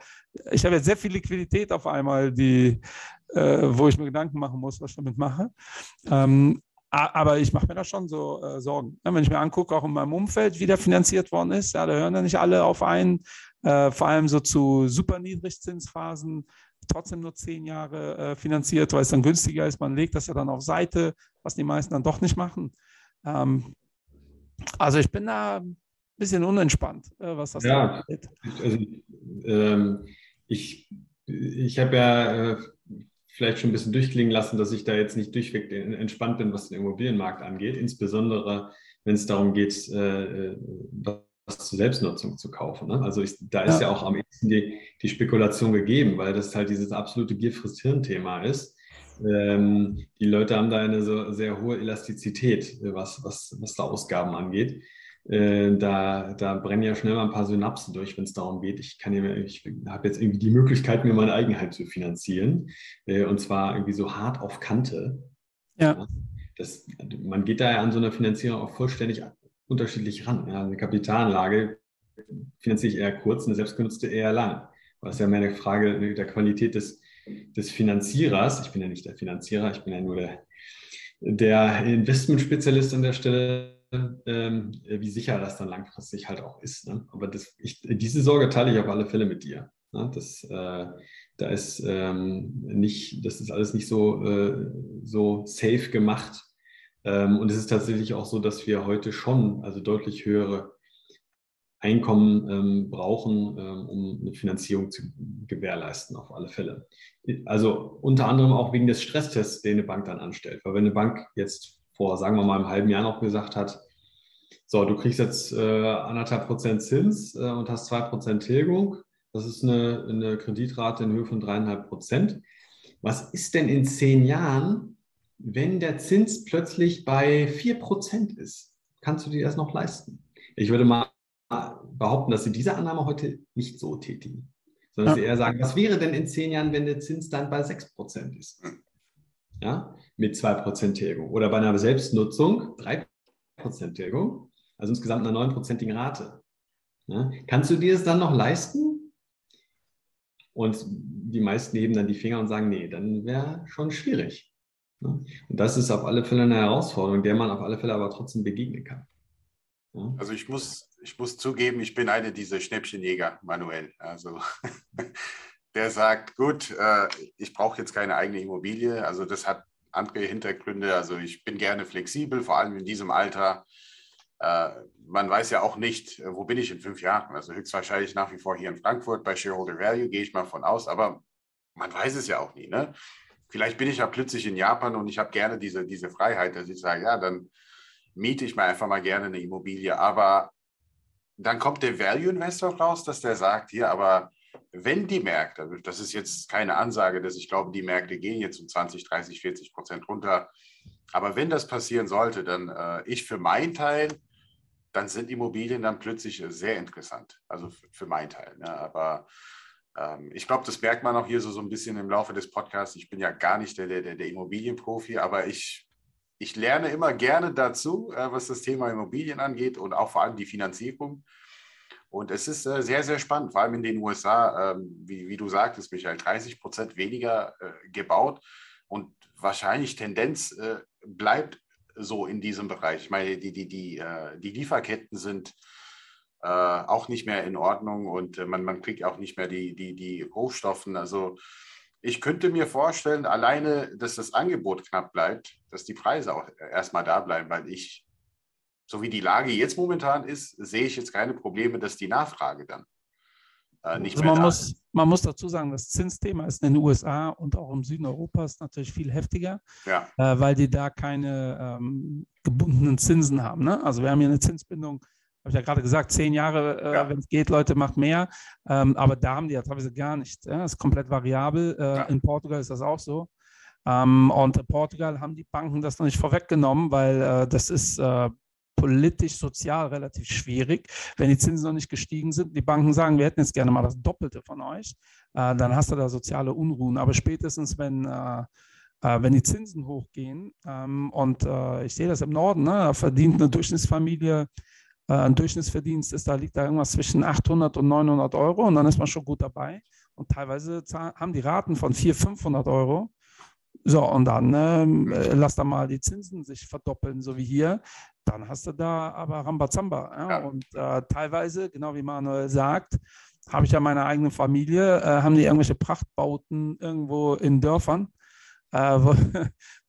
ich habe jetzt sehr viel Liquidität auf einmal, die, äh, wo ich mir Gedanken machen muss, was ich damit mache. Ähm, aber ich mache mir da schon so äh, Sorgen. Ja, wenn ich mir angucke, auch in meinem Umfeld, wie der finanziert worden ist, ja, da hören ja nicht alle auf einen, äh, vor allem so zu super Niedrigzinsphasen, trotzdem nur zehn Jahre äh, finanziert, weil es dann günstiger ist. Man legt das ja dann auf Seite, was die meisten dann doch nicht machen. Ähm, also ich bin da ein bisschen unentspannt, äh, was das ja, angeht. Also, ähm, ich ich habe ja äh, vielleicht schon ein bisschen durchklingen lassen, dass ich da jetzt nicht durchweg entspannt bin, was den Immobilienmarkt angeht, insbesondere wenn es darum geht, äh, äh, was zur Selbstnutzung zu kaufen. Ne? Also ich, da ist ja. ja auch am ehesten die, die Spekulation gegeben, weil das halt dieses absolute Gier frisst Hirn-Thema ist. Ähm, die Leute haben da eine so sehr hohe Elastizität, was, was, was da Ausgaben angeht. Äh, da, da brennen ja schnell mal ein paar Synapsen durch, wenn es darum geht, ich kann ja, ich habe jetzt irgendwie die Möglichkeit, mir mein Eigenheim zu finanzieren. Äh, und zwar irgendwie so hart auf Kante. Ja. Das, man geht da ja an so einer Finanzierung auch vollständig unterschiedlich ran. Ja. Eine Kapitalanlage finanziere ich eher kurz, eine selbstgenutzte eher lang. Das ist ja mehr eine Frage der Qualität des, des Finanzierers. Ich bin ja nicht der Finanzierer, ich bin ja nur der, der Investmentspezialist an der Stelle ähm, wie sicher das dann langfristig halt auch ist. Ne? Aber das, ich, diese Sorge teile ich auf alle Fälle mit dir. Ne? Das, äh, da ist ähm, nicht, das ist alles nicht so, äh, so safe gemacht. Ähm, und es ist tatsächlich auch so, dass wir heute schon also deutlich höhere Einkommen ähm, brauchen, ähm, um eine Finanzierung zu gewährleisten, auf alle Fälle. Also unter anderem auch wegen des Stresstests, den eine Bank dann anstellt. Weil wenn eine Bank jetzt vor, sagen wir mal, einem halben Jahr noch gesagt hat, so, du kriegst jetzt äh, anderthalb Prozent Zins äh, und hast zwei Prozent Tilgung. Das ist eine, eine Kreditrate in Höhe von dreieinhalb Prozent. Was ist denn in zehn Jahren, wenn der Zins plötzlich bei vier Prozent ist? Kannst du dir das noch leisten? Ich würde mal behaupten, dass sie diese Annahme heute nicht so tätigen, sondern ja. sie eher sagen, was wäre denn in zehn Jahren, wenn der Zins dann bei sechs Prozent ist? Ja? mit 2% Tilgung. Oder bei einer Selbstnutzung 3% Tilgung, also insgesamt einer 9%igen Rate. Ja, kannst du dir es dann noch leisten? Und die meisten heben dann die Finger und sagen, nee, dann wäre schon schwierig. Ja, und das ist auf alle Fälle eine Herausforderung, der man auf alle Fälle aber trotzdem begegnen kann. Ja. Also ich muss, ich muss zugeben, ich bin einer dieser Schnäppchenjäger, Manuel. Also der sagt, gut, äh, ich brauche jetzt keine eigene Immobilie. Also das hat andere Hintergründe. Also ich bin gerne flexibel, vor allem in diesem Alter. Äh, man weiß ja auch nicht, wo bin ich in fünf Jahren. Also höchstwahrscheinlich nach wie vor hier in Frankfurt bei Shareholder Value, gehe ich mal von aus. Aber man weiß es ja auch nie. Ne? Vielleicht bin ich ja plötzlich in Japan und ich habe gerne diese, diese Freiheit, dass ich sage, ja, dann miete ich mir einfach mal gerne eine Immobilie. Aber dann kommt der Value Investor raus, dass der sagt, hier, aber wenn die Märkte, das ist jetzt keine Ansage, dass ich glaube, die Märkte gehen jetzt um 20, 30, 40 Prozent runter, aber wenn das passieren sollte, dann äh, ich für meinen Teil, dann sind Immobilien dann plötzlich sehr interessant. Also für, für meinen Teil. Ne? Aber ähm, ich glaube, das merkt man auch hier so, so ein bisschen im Laufe des Podcasts. Ich bin ja gar nicht der, der, der Immobilienprofi, aber ich, ich lerne immer gerne dazu, äh, was das Thema Immobilien angeht und auch vor allem die Finanzierung. Und es ist äh, sehr, sehr spannend, vor allem in den USA, ähm, wie, wie, du sagtest, Michael, 30 Prozent weniger äh, gebaut und wahrscheinlich Tendenz äh, bleibt so in diesem Bereich. Ich meine, die, die, die, die Lieferketten sind auch nicht mehr in Ordnung und man, man kriegt auch nicht mehr die, die, die Rohstoffen. Also ich könnte mir vorstellen, alleine, dass das Angebot knapp bleibt, dass die Preise auch erstmal da bleiben, weil ich so wie die Lage jetzt momentan ist, sehe ich jetzt keine Probleme, dass die Nachfrage dann äh, nicht also mehr man da muss, ist. Man muss dazu sagen, das Zinsthema ist in den USA und auch im Süden Europas natürlich viel heftiger, ja. äh, weil die da keine ähm, gebundenen Zinsen haben. Ne? Also wir haben hier eine Zinsbindung, habe ich ja gerade gesagt, zehn Jahre, äh, ja. wenn es geht, Leute, macht mehr. Ähm, aber da haben die ja teilweise gar nicht. Ja? Das ist komplett variabel. Äh, ja. In Portugal ist das auch so. Ähm, und in Portugal haben die Banken das noch nicht vorweggenommen, weil äh, das ist äh, politisch, sozial relativ schwierig, wenn die Zinsen noch nicht gestiegen sind. Die Banken sagen, wir hätten jetzt gerne mal das Doppelte von euch, äh, dann hast du da soziale Unruhen. Aber spätestens, wenn, äh, äh, wenn die Zinsen hochgehen, ähm, und äh, ich sehe das im Norden, ne, da verdient eine Durchschnittsfamilie, äh, ein Durchschnittsverdienst ist, da liegt da irgendwas zwischen 800 und 900 Euro und dann ist man schon gut dabei. Und teilweise haben die Raten von 400, 500 Euro. So, und dann äh, lass da mal die Zinsen sich verdoppeln, so wie hier. Dann hast du da aber Rambazamba. Ja? Ja. Und äh, teilweise, genau wie Manuel sagt, habe ich ja meine eigene Familie, äh, haben die irgendwelche Prachtbauten irgendwo in Dörfern, äh, wo,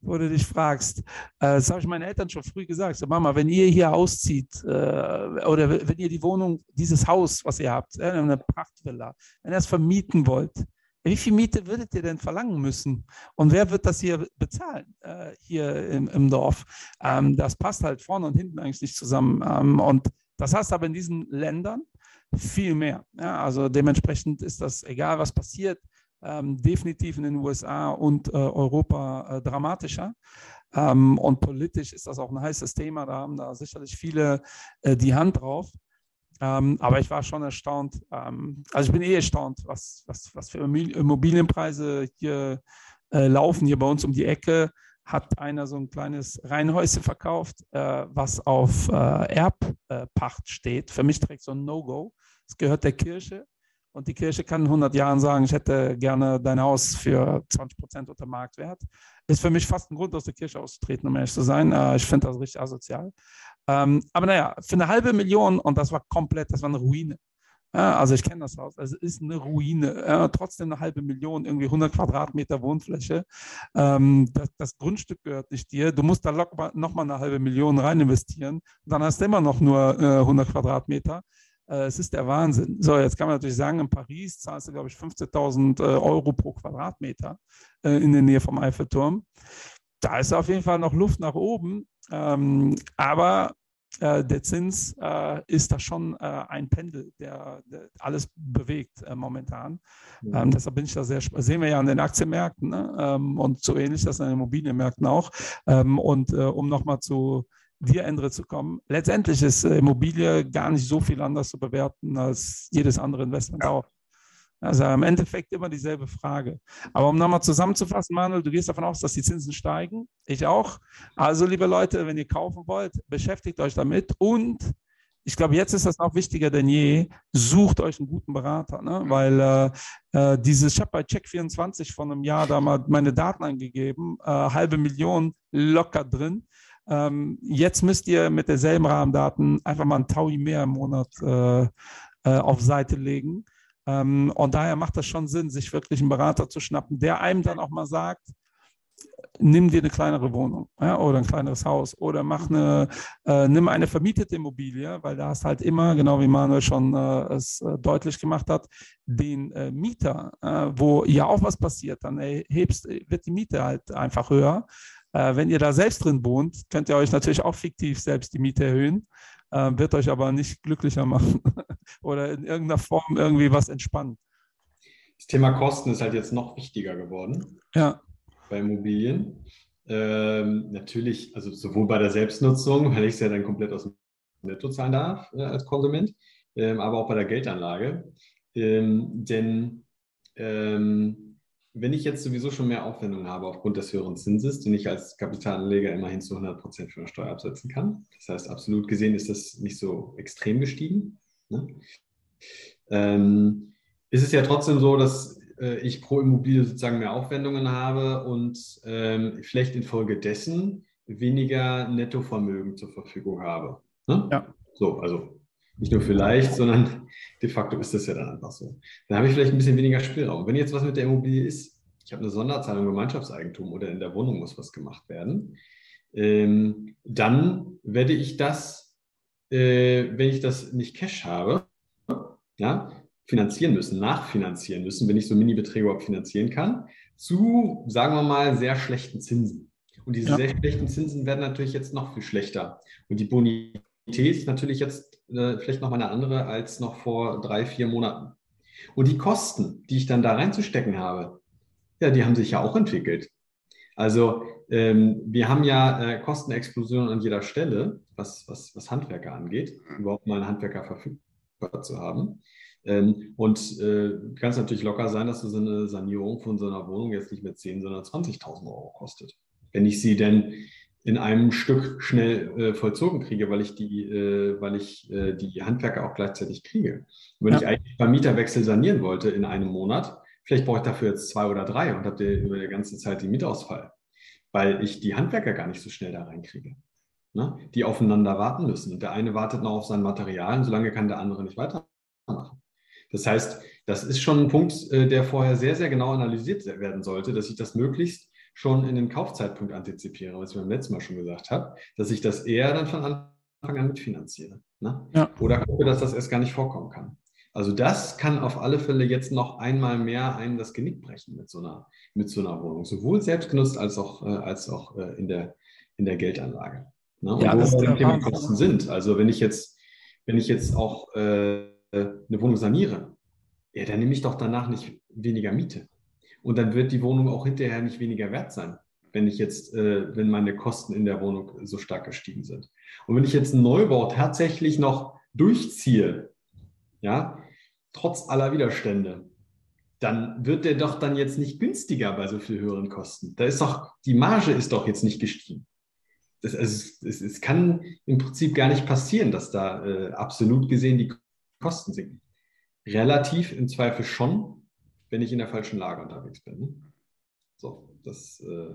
wo, du dich fragst. Äh, das habe ich meinen Eltern schon früh gesagt. So, Mama, wenn ihr hier auszieht äh, oder wenn ihr die Wohnung, dieses Haus, was ihr habt, eine Prachtvilla, wenn ihr es vermieten wollt, wie viel Miete würdet ihr denn verlangen müssen? Und wer wird das hier bezahlen, äh, hier im, im Dorf? Ähm, das passt halt vorne und hinten eigentlich nicht zusammen. Ähm, und das heißt aber in diesen Ländern viel mehr. Ja, also dementsprechend ist das, egal was passiert, ähm, definitiv in den USA und äh, Europa äh, dramatischer. Ähm, und politisch ist das auch ein heißes Thema. Da haben da sicherlich viele äh, die Hand drauf. Ähm, aber ich war schon erstaunt. Ähm, also ich bin eh erstaunt, was, was, was für Immobilienpreise hier äh, laufen. Hier bei uns um die Ecke hat einer so ein kleines Reihenhäuschen verkauft, äh, was auf äh, Erbpacht steht. Für mich direkt so ein No-Go. Es gehört der Kirche. Und die Kirche kann in 100 Jahren sagen, ich hätte gerne dein Haus für 20 Prozent unter Marktwert. Ist für mich fast ein Grund, aus der Kirche auszutreten, um ehrlich zu sein. Äh, ich finde das richtig asozial. Ähm, aber naja, für eine halbe Million, und das war komplett, das war eine Ruine. Also ich kenne das Haus, es ist eine Ruine. Trotzdem eine halbe Million, irgendwie 100 Quadratmeter Wohnfläche. Ähm, das, das, Grundstück gehört nicht dir. Du musst da nochmal eine halbe Million rein investieren. Dann hast du immer noch nur äh, 100 Quadratmeter. Äh, es ist der Wahnsinn. So, jetzt kann man natürlich sagen, in Paris zahlst du, glaube ich, 15.000 äh, Euro pro Quadratmeter äh, in der Nähe vom Eiffelturm. Da ist auf jeden Fall noch Luft nach oben. Ähm, aber der Zins ist da schon ein Pendel, der, alles bewegt momentan. Mhm. Ähm, deshalb bin ich da sehr, sehen wir ja an den Aktienmärkten ne? ähm, und so ähnlich das an den Immobilienmärkten auch. Und um nochmal zu dir, Endre, zu kommen, letztendlich ist äh, Immobilie gar nicht so viel anders zu bewerten als jedes andere Investment ja. auch. Also im Endeffekt immer dieselbe Frage. Aber um nochmal zusammenzufassen, Manuel, du gehst davon aus, dass die Zinsen steigen. Ich auch. Also, liebe Leute, wenn ihr kaufen wollt, beschäftigt euch damit. Und ich glaube, jetzt ist das noch wichtiger denn je. Sucht euch einen guten Berater, ne? weil äh, äh dieses, ich habe bei Check24 vor einem Jahr da mal meine Daten eingegeben, äh, halbe Million locker drin. Ähm, jetzt müsst ihr mit derselben Rahmendaten einfach mal ein Taui mehr im Monat äh, äh auf Seite legen. Ähm, und daher macht das schon Sinn, sich wirklich einen Berater zu schnappen, der einem dann auch mal sagt, nimm dir eine kleinere Wohnung ja, oder ein kleineres Haus oder mach eine, äh, nimm eine vermietete Immobilie, weil da hast halt immer, genau wie Manuel schon äh, es äh, deutlich gemacht hat, den äh, Mieter, äh, wo ja auch was passiert, dann erhebst, wird die Miete halt einfach höher. Äh, wenn ihr da selbst drin wohnt, könnt ihr euch natürlich auch fiktiv selbst die Miete erhöhen äh, wird euch aber nicht glücklicher machen oder in irgendeiner Form irgendwie was entspannen. Das Thema Kosten ist halt jetzt noch wichtiger geworden. Ja. Bei Immobilien. Ähm, natürlich, also sowohl bei der Selbstnutzung, weil ich es ja dann komplett aus dem Netto zahlen darf äh, als Konsument, ähm, aber auch bei der Geldanlage. Ähm, denn ähm, wenn ich jetzt sowieso schon mehr Aufwendungen habe aufgrund des höheren Zinses, den ich als Kapitalanleger immerhin zu 100 Prozent für eine Steuer absetzen kann, das heißt, absolut gesehen ist das nicht so extrem gestiegen, ne? ähm, ist es ja trotzdem so, dass äh, ich pro Immobilie sozusagen mehr Aufwendungen habe und ähm, vielleicht infolgedessen weniger Nettovermögen zur Verfügung habe. Ne? Ja. So, also nicht nur vielleicht, sondern de facto ist das ja dann einfach so. Dann habe ich vielleicht ein bisschen weniger Spielraum. Wenn jetzt was mit der Immobilie ist, ich habe eine Sonderzahlung Gemeinschaftseigentum oder in der Wohnung muss was gemacht werden, ähm, dann werde ich das, äh, wenn ich das nicht Cash habe, ja, finanzieren müssen, nachfinanzieren müssen, wenn ich so Mini-Beträge überhaupt finanzieren kann, zu, sagen wir mal, sehr schlechten Zinsen. Und diese ja. sehr schlechten Zinsen werden natürlich jetzt noch viel schlechter. Und die Bonität ist natürlich jetzt äh, vielleicht noch mal eine andere als noch vor drei, vier Monaten. Und die Kosten, die ich dann da reinzustecken habe, ja, die haben sich ja auch entwickelt. Also ähm, wir haben ja äh, Kostenexplosionen an jeder Stelle, was, was, was Handwerker angeht, überhaupt mal einen Handwerker verfügbar zu haben. Ähm, und äh, kann es natürlich locker sein, dass so eine Sanierung von so einer Wohnung jetzt nicht mehr 10, sondern 20.000 Euro kostet. Wenn ich sie denn in einem Stück schnell äh, vollzogen kriege, weil ich die, äh, weil ich äh, die Handwerker auch gleichzeitig kriege. Und wenn ja. ich eigentlich beim Mieterwechsel sanieren wollte in einem Monat, vielleicht brauche ich dafür jetzt zwei oder drei und habe über die ganze Zeit den Mietausfall, weil ich die Handwerker gar nicht so schnell da reinkriege. Ne? Die aufeinander warten müssen. Und der eine wartet noch auf sein Material und solange kann der andere nicht weitermachen. Das heißt, das ist schon ein Punkt, äh, der vorher sehr, sehr genau analysiert werden sollte, dass ich das möglichst schon in den Kaufzeitpunkt antizipiere, was ich beim letzten Mal schon gesagt habe, dass ich das eher dann von Anfang an mitfinanziere. Ne? Ja. Oder gucke, dass das erst gar nicht vorkommen kann. Also das kann auf alle Fälle jetzt noch einmal mehr einen das Genick brechen mit so einer, mit so einer Wohnung. Sowohl selbstgenutzt als auch, äh, als auch äh, in, der, in der Geldanlage. Ne? Und ja, wo das die Thema Kosten sind. Also wenn ich jetzt, wenn ich jetzt auch äh, eine Wohnung saniere, ja, dann nehme ich doch danach nicht weniger Miete. Und dann wird die Wohnung auch hinterher nicht weniger wert sein, wenn ich jetzt, äh, wenn meine Kosten in der Wohnung so stark gestiegen sind. Und wenn ich jetzt einen Neubau tatsächlich noch durchziehe, ja, trotz aller Widerstände, dann wird der doch dann jetzt nicht günstiger bei so viel höheren Kosten. Da ist doch, die Marge ist doch jetzt nicht gestiegen. Das, also, es, es kann im Prinzip gar nicht passieren, dass da äh, absolut gesehen die Kosten sinken. Relativ im Zweifel schon, wenn ich in der falschen Lage unterwegs bin. Ne? So, das, äh,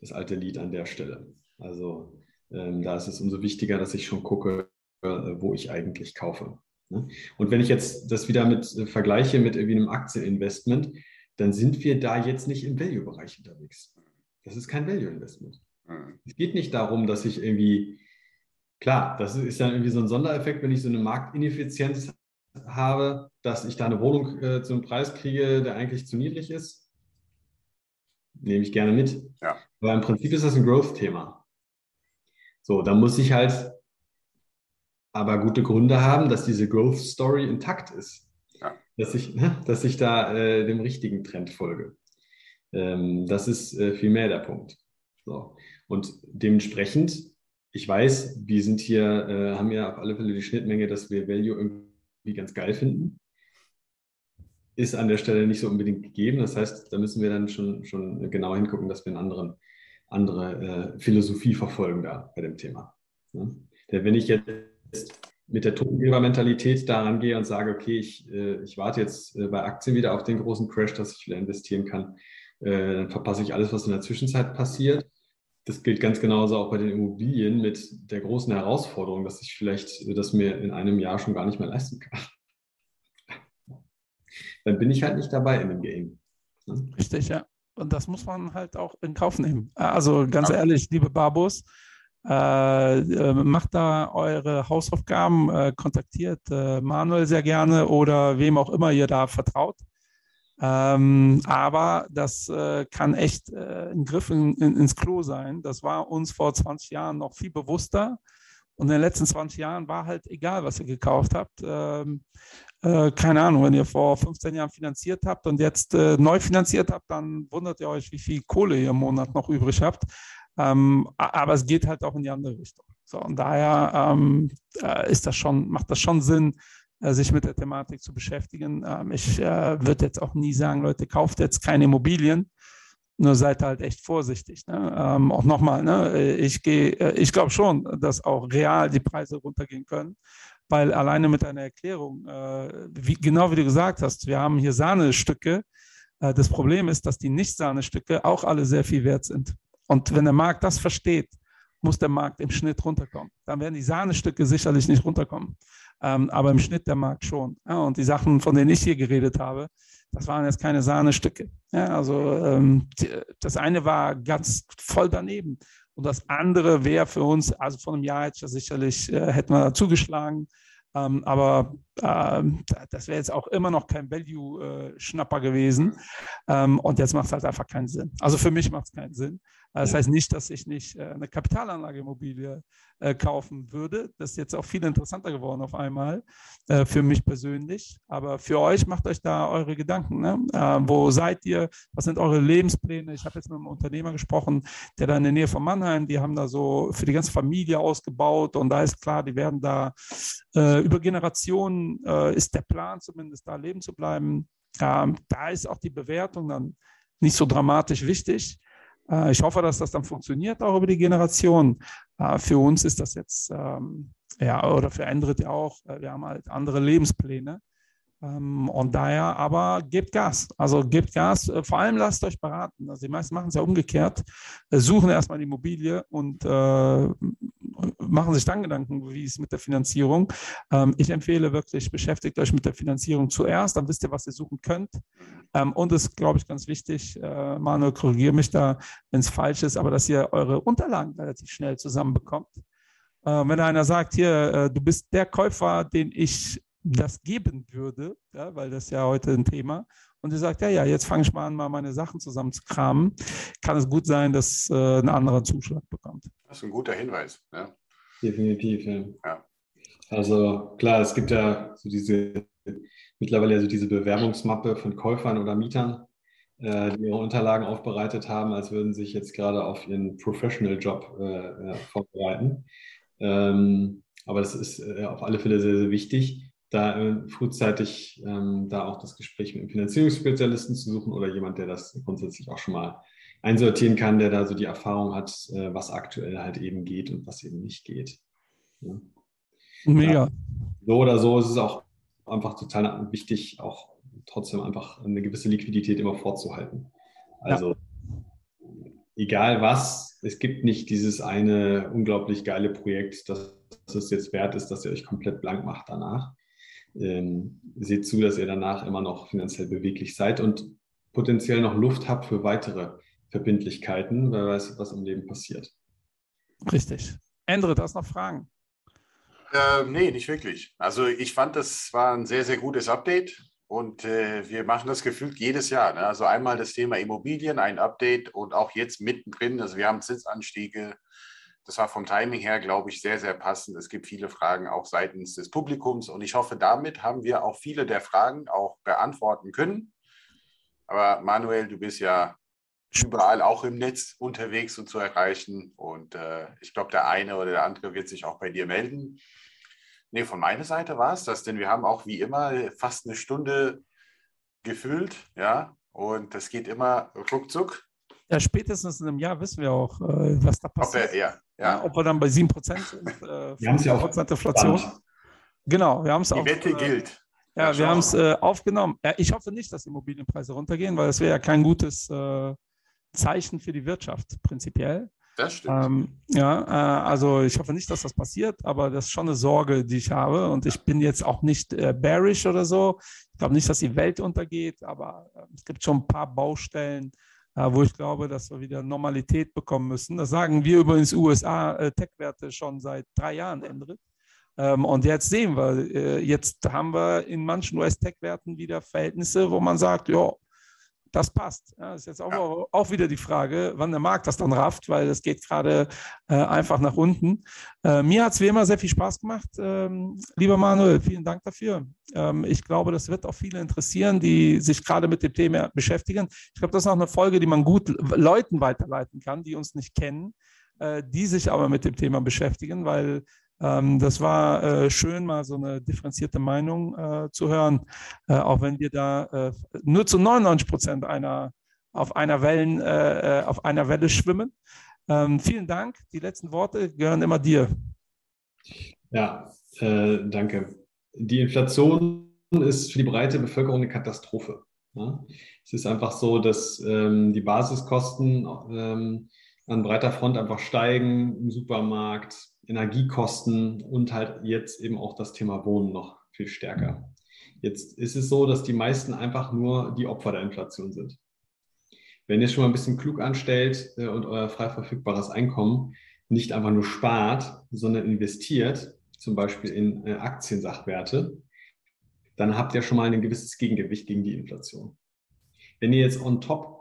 das alte Lied an der Stelle. Also ähm, da ist es umso wichtiger, dass ich schon gucke, äh, wo ich eigentlich kaufe. Ne? Und wenn ich jetzt das wieder mit äh, vergleiche mit irgendwie einem Aktieninvestment, dann sind wir da jetzt nicht im Value-Bereich unterwegs. Das ist kein Value-Investment. Mhm. Es geht nicht darum, dass ich irgendwie, klar, das ist ja irgendwie so ein Sondereffekt, wenn ich so eine Marktineffizienz habe, dass ich da eine Wohnung äh, zum Preis kriege, der eigentlich zu niedrig ist, nehme ich gerne mit. Ja. Aber im Prinzip ist das ein Growth-Thema. So, da muss ich halt aber gute Gründe haben, dass diese Growth Story intakt ist. Ja. Dass, ich, ne, dass ich da äh, dem richtigen Trend folge. Ähm, das ist äh, vielmehr der Punkt. So. Und dementsprechend, ich weiß, wir sind hier, äh, haben ja auf alle Fälle die Schnittmenge, dass wir Value irgendwie ganz geil finden. Ist an der Stelle nicht so unbedingt gegeben. Das heißt, da müssen wir dann schon, schon genau hingucken, dass wir eine andere äh, Philosophie verfolgen da bei dem Thema. Ne? Denn wenn ich jetzt mit der Totengeber-Mentalität daran gehe und sage, okay, ich, äh, ich warte jetzt äh, bei Aktien wieder auf den großen Crash, dass ich wieder investieren kann, äh, dann verpasse ich alles, was in der Zwischenzeit passiert. Das gilt ganz genauso auch bei den Immobilien mit der großen Herausforderung, dass ich vielleicht das mir in einem Jahr schon gar nicht mehr leisten kann. Dann bin ich halt nicht dabei in dem Game. Ne? Richtig, ja. Und das muss man halt auch in Kauf nehmen. Also ganz ja. ehrlich, liebe Babos, äh, äh, macht da eure Hausaufgaben, äh, kontaktiert äh, Manuel sehr gerne oder wem auch immer ihr da vertraut. Ähm, aber das äh, kann echt äh, ein Griff in, in, ins Klo sein. Das war uns vor 20 Jahren noch viel bewusster. Und in den letzten 20 Jahren war halt egal, was ihr gekauft habt. Ähm, keine Ahnung, wenn ihr vor 15 Jahren finanziert habt und jetzt neu finanziert habt, dann wundert ihr euch, wie viel Kohle ihr im Monat noch übrig habt. Ähm, aber es geht halt auch in die andere Richtung. So, und daher ähm, äh, ist das schon, macht das schon Sinn, äh, sich mit der Thematik zu beschäftigen. Ähm, ich äh, würde jetzt auch nie sagen, Leute, kauft jetzt keine Immobilien, nur seid halt echt vorsichtig. Ne? Ähm, auch nochmal, ne? ich äh, ich glaube schon, dass auch real die Preise runtergehen können, weil alleine mit einer Erklärung, äh, wie, genau wie du gesagt hast, wir haben hier Sahnestücke. Äh, das Problem ist, dass die Nicht-Sahnestücke auch alle sehr viel wert sind. Und wenn der Markt das versteht, muss der Markt im Schnitt runterkommen. Dann werden die Sahnestücke sicherlich nicht runterkommen, ähm, aber im Schnitt der Markt schon. Ja, und die Sachen, von denen ich hier geredet habe, das waren jetzt keine Sahnestücke. Ja, also ähm, die, das eine war ganz voll daneben und das andere wäre für uns, also vor einem Jahr hätte ich sicherlich, äh, hätten wir zugeschlagen, ähm, aber ähm, das wäre jetzt auch immer noch kein Value-Schnapper gewesen. Ähm, und jetzt macht es halt einfach keinen Sinn. Also für mich macht es keinen Sinn. Das heißt nicht, dass ich nicht äh, eine Kapitalanlageimmobilie äh, kaufen würde. Das ist jetzt auch viel interessanter geworden auf einmal äh, für mich persönlich. Aber für euch macht euch da eure Gedanken. Ne? wo seid ihr? Was sind eure Lebenspläne? Ich habe jetzt mit einem Unternehmer gesprochen, der da in der Nähe von Mannheim, die haben da so für die ganze Familie ausgebaut und da ist klar, die werden da über Generationen ist der Plan zumindest da leben zu bleiben. Ähm, da ist auch die Bewertung dann nicht so dramatisch wichtig. Äh, ich hoffe, dass das dann funktioniert, auch über die Generation. Äh, für uns ist das jetzt, ähm, ja, oder für andere auch, äh, wir haben halt andere Lebenspläne. Ähm, und daher aber gebt Gas. Also gebt Gas. Vor allem lasst euch beraten. Also die meisten machen es ja umgekehrt. Suchen erstmal die Immobilie und äh, machen sich dann Gedanken, wie es mit der Finanzierung. Ähm, ich empfehle wirklich, beschäftigt euch mit der Finanzierung zuerst, dann wisst ihr, was ihr suchen könnt. Ähm, und es ist, glaube ich, ganz wichtig, äh, Manuel, korrigiere mich da, wenn es falsch ist, aber dass ihr eure Unterlagen relativ schnell zusammenbekommt. Äh, wenn einer sagt, hier, äh, du bist der Käufer, den ich das geben würde, ja, weil das ja heute ein Thema. Und sie sagt, ja, ja, jetzt fange ich mal an, mal meine Sachen zusammen zu kramen. Kann es gut sein, dass äh, ein anderer Zuschlag bekommt. Das ist ein guter Hinweis. Ja. Definitiv, ja. ja. Also klar, es gibt ja so diese mittlerweile so diese Bewerbungsmappe von Käufern oder Mietern, äh, die ihre Unterlagen aufbereitet haben, als würden sie sich jetzt gerade auf ihren Professional-Job äh, äh, vorbereiten. Ähm, aber das ist äh, auf alle Fälle sehr, sehr wichtig, da äh, frühzeitig ähm, da auch das Gespräch mit einem Finanzierungsspezialisten zu suchen oder jemand, der das grundsätzlich auch schon mal einsortieren kann, der da so die Erfahrung hat, äh, was aktuell halt eben geht und was eben nicht geht. Ja. Mega. Ja, so oder so ist es auch einfach total wichtig, auch trotzdem einfach eine gewisse Liquidität immer vorzuhalten. Also ja. egal was, es gibt nicht dieses eine unglaublich geile Projekt, das, das es jetzt wert ist, dass ihr euch komplett blank macht danach. Ähm, seht zu, dass ihr danach immer noch finanziell beweglich seid und potenziell noch Luft habt für weitere Verbindlichkeiten, wer weiß, was im Leben passiert. Richtig. Andre, du hast noch Fragen? Äh, nee, nicht wirklich. Also ich fand, das war ein sehr, sehr gutes Update. Und äh, wir machen das gefühlt jedes Jahr. Ne? Also einmal das Thema Immobilien, ein Update und auch jetzt mittendrin. Also wir haben Zinsanstiege. Das war vom Timing her, glaube ich, sehr, sehr passend. Es gibt viele Fragen auch seitens des Publikums. Und ich hoffe, damit haben wir auch viele der Fragen auch beantworten können. Aber Manuel, du bist ja überall auch im Netz unterwegs und zu erreichen. Und äh, ich glaube, der eine oder der andere wird sich auch bei dir melden. Nee, von meiner Seite war es das, denn wir haben auch wie immer fast eine Stunde gefüllt, ja, und das geht immer ruckzuck. Ja, spätestens in einem Jahr wissen wir auch, äh, was da passiert. Ob, er, ja, ja. ob wir dann bei 7% sind. Äh, wir haben es ja auch Inflation. Genau, wir haben es auch. Die Wette äh, gilt. Ja, ja wir haben es äh, aufgenommen. Ja, ich hoffe nicht, dass Immobilienpreise runtergehen, weil das wäre ja kein gutes äh, Zeichen für die Wirtschaft prinzipiell. Das stimmt. Ähm, ja, äh, also ich hoffe nicht, dass das passiert, aber das ist schon eine Sorge, die ich habe. Und ich bin jetzt auch nicht äh, bearish oder so. Ich glaube nicht, dass die Welt untergeht, aber äh, es gibt schon ein paar Baustellen, äh, wo ich glaube, dass wir wieder Normalität bekommen müssen. Das sagen wir übrigens USA äh, schon seit drei Jahren, Endrit. Ähm, und jetzt sehen wir, äh, jetzt haben wir in manchen US-Tech-Werten wieder Verhältnisse, wo man sagt, ja, das passt. Ja, ist jetzt auch, ja. auch wieder die Frage, wann der Markt das dann rafft, weil es geht gerade äh, einfach nach unten. Äh, mir hat es wie immer sehr viel Spaß gemacht. Ähm, lieber Manuel, vielen Dank dafür. Ähm, ich glaube, das wird auch viele interessieren, die sich gerade mit dem Thema beschäftigen. Ich glaube, das ist auch eine Folge, die man gut Leuten weiterleiten kann, die uns nicht kennen, äh, die sich aber mit dem Thema beschäftigen, weil ähm, das war äh, schön, mal so eine differenzierte Meinung äh, zu hören, äh, auch wenn wir da äh, nur zu 99 Prozent einer, auf, einer Wellen, äh, äh, auf einer Welle schwimmen. Ähm, vielen Dank. Die letzten Worte gehören immer dir. Ja, danke. Die Inflation ist für die breite Bevölkerung eine Katastrophe. Ja? Es ist einfach so, dass ähm, die Basiskosten ähm, an breiter Front einfach steigen im Supermarkt, Energiekosten und halt jetzt eben auch das Thema Wohnen noch viel stärker. Jetzt ist es so, dass die meisten einfach nur die Opfer der Inflation sind. Wenn ihr schon mal ein bisschen klug anstellt äh, und euer frei verfügbares Einkommen nicht einfach nur spart, sondern investiert, zum Beispiel in äh, Aktiensachwerte, dann habt ihr schon mal ein gewisses Gegengewicht gegen die Inflation. Wenn ihr jetzt on top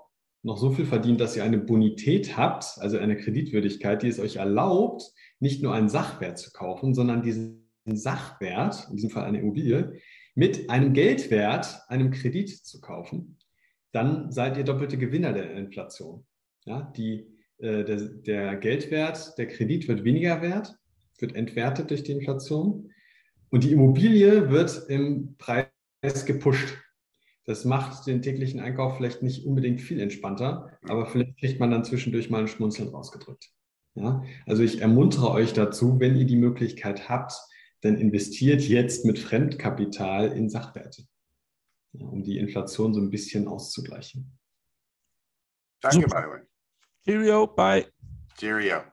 noch so viel verdient, dass ihr eine Bonität habt, also eine Kreditwürdigkeit, die es euch erlaubt, nicht nur einen Sachwert zu kaufen, sondern diesen Sachwert, in diesem Fall eine Immobilie, mit einem Geldwert, einem Kredit zu kaufen, dann seid ihr doppelte Gewinner der Inflation. Ja, die, äh, der, der Geldwert, der Kredit wird weniger wert, wird entwertet durch die Inflation und die Immobilie wird im Preis gepusht. Das macht den täglichen Einkauf vielleicht nicht unbedingt viel entspannter, aber vielleicht kriegt man dann zwischendurch mal ein Schmunzeln rausgedrückt. Ja? Also ich ermuntere euch dazu, wenn ihr die Möglichkeit habt, dann investiert jetzt mit Fremdkapital in Sachwerte, ja, um die Inflation so ein bisschen auszugleichen. Danke, Manuel. Cheerio, bye. Cheerio.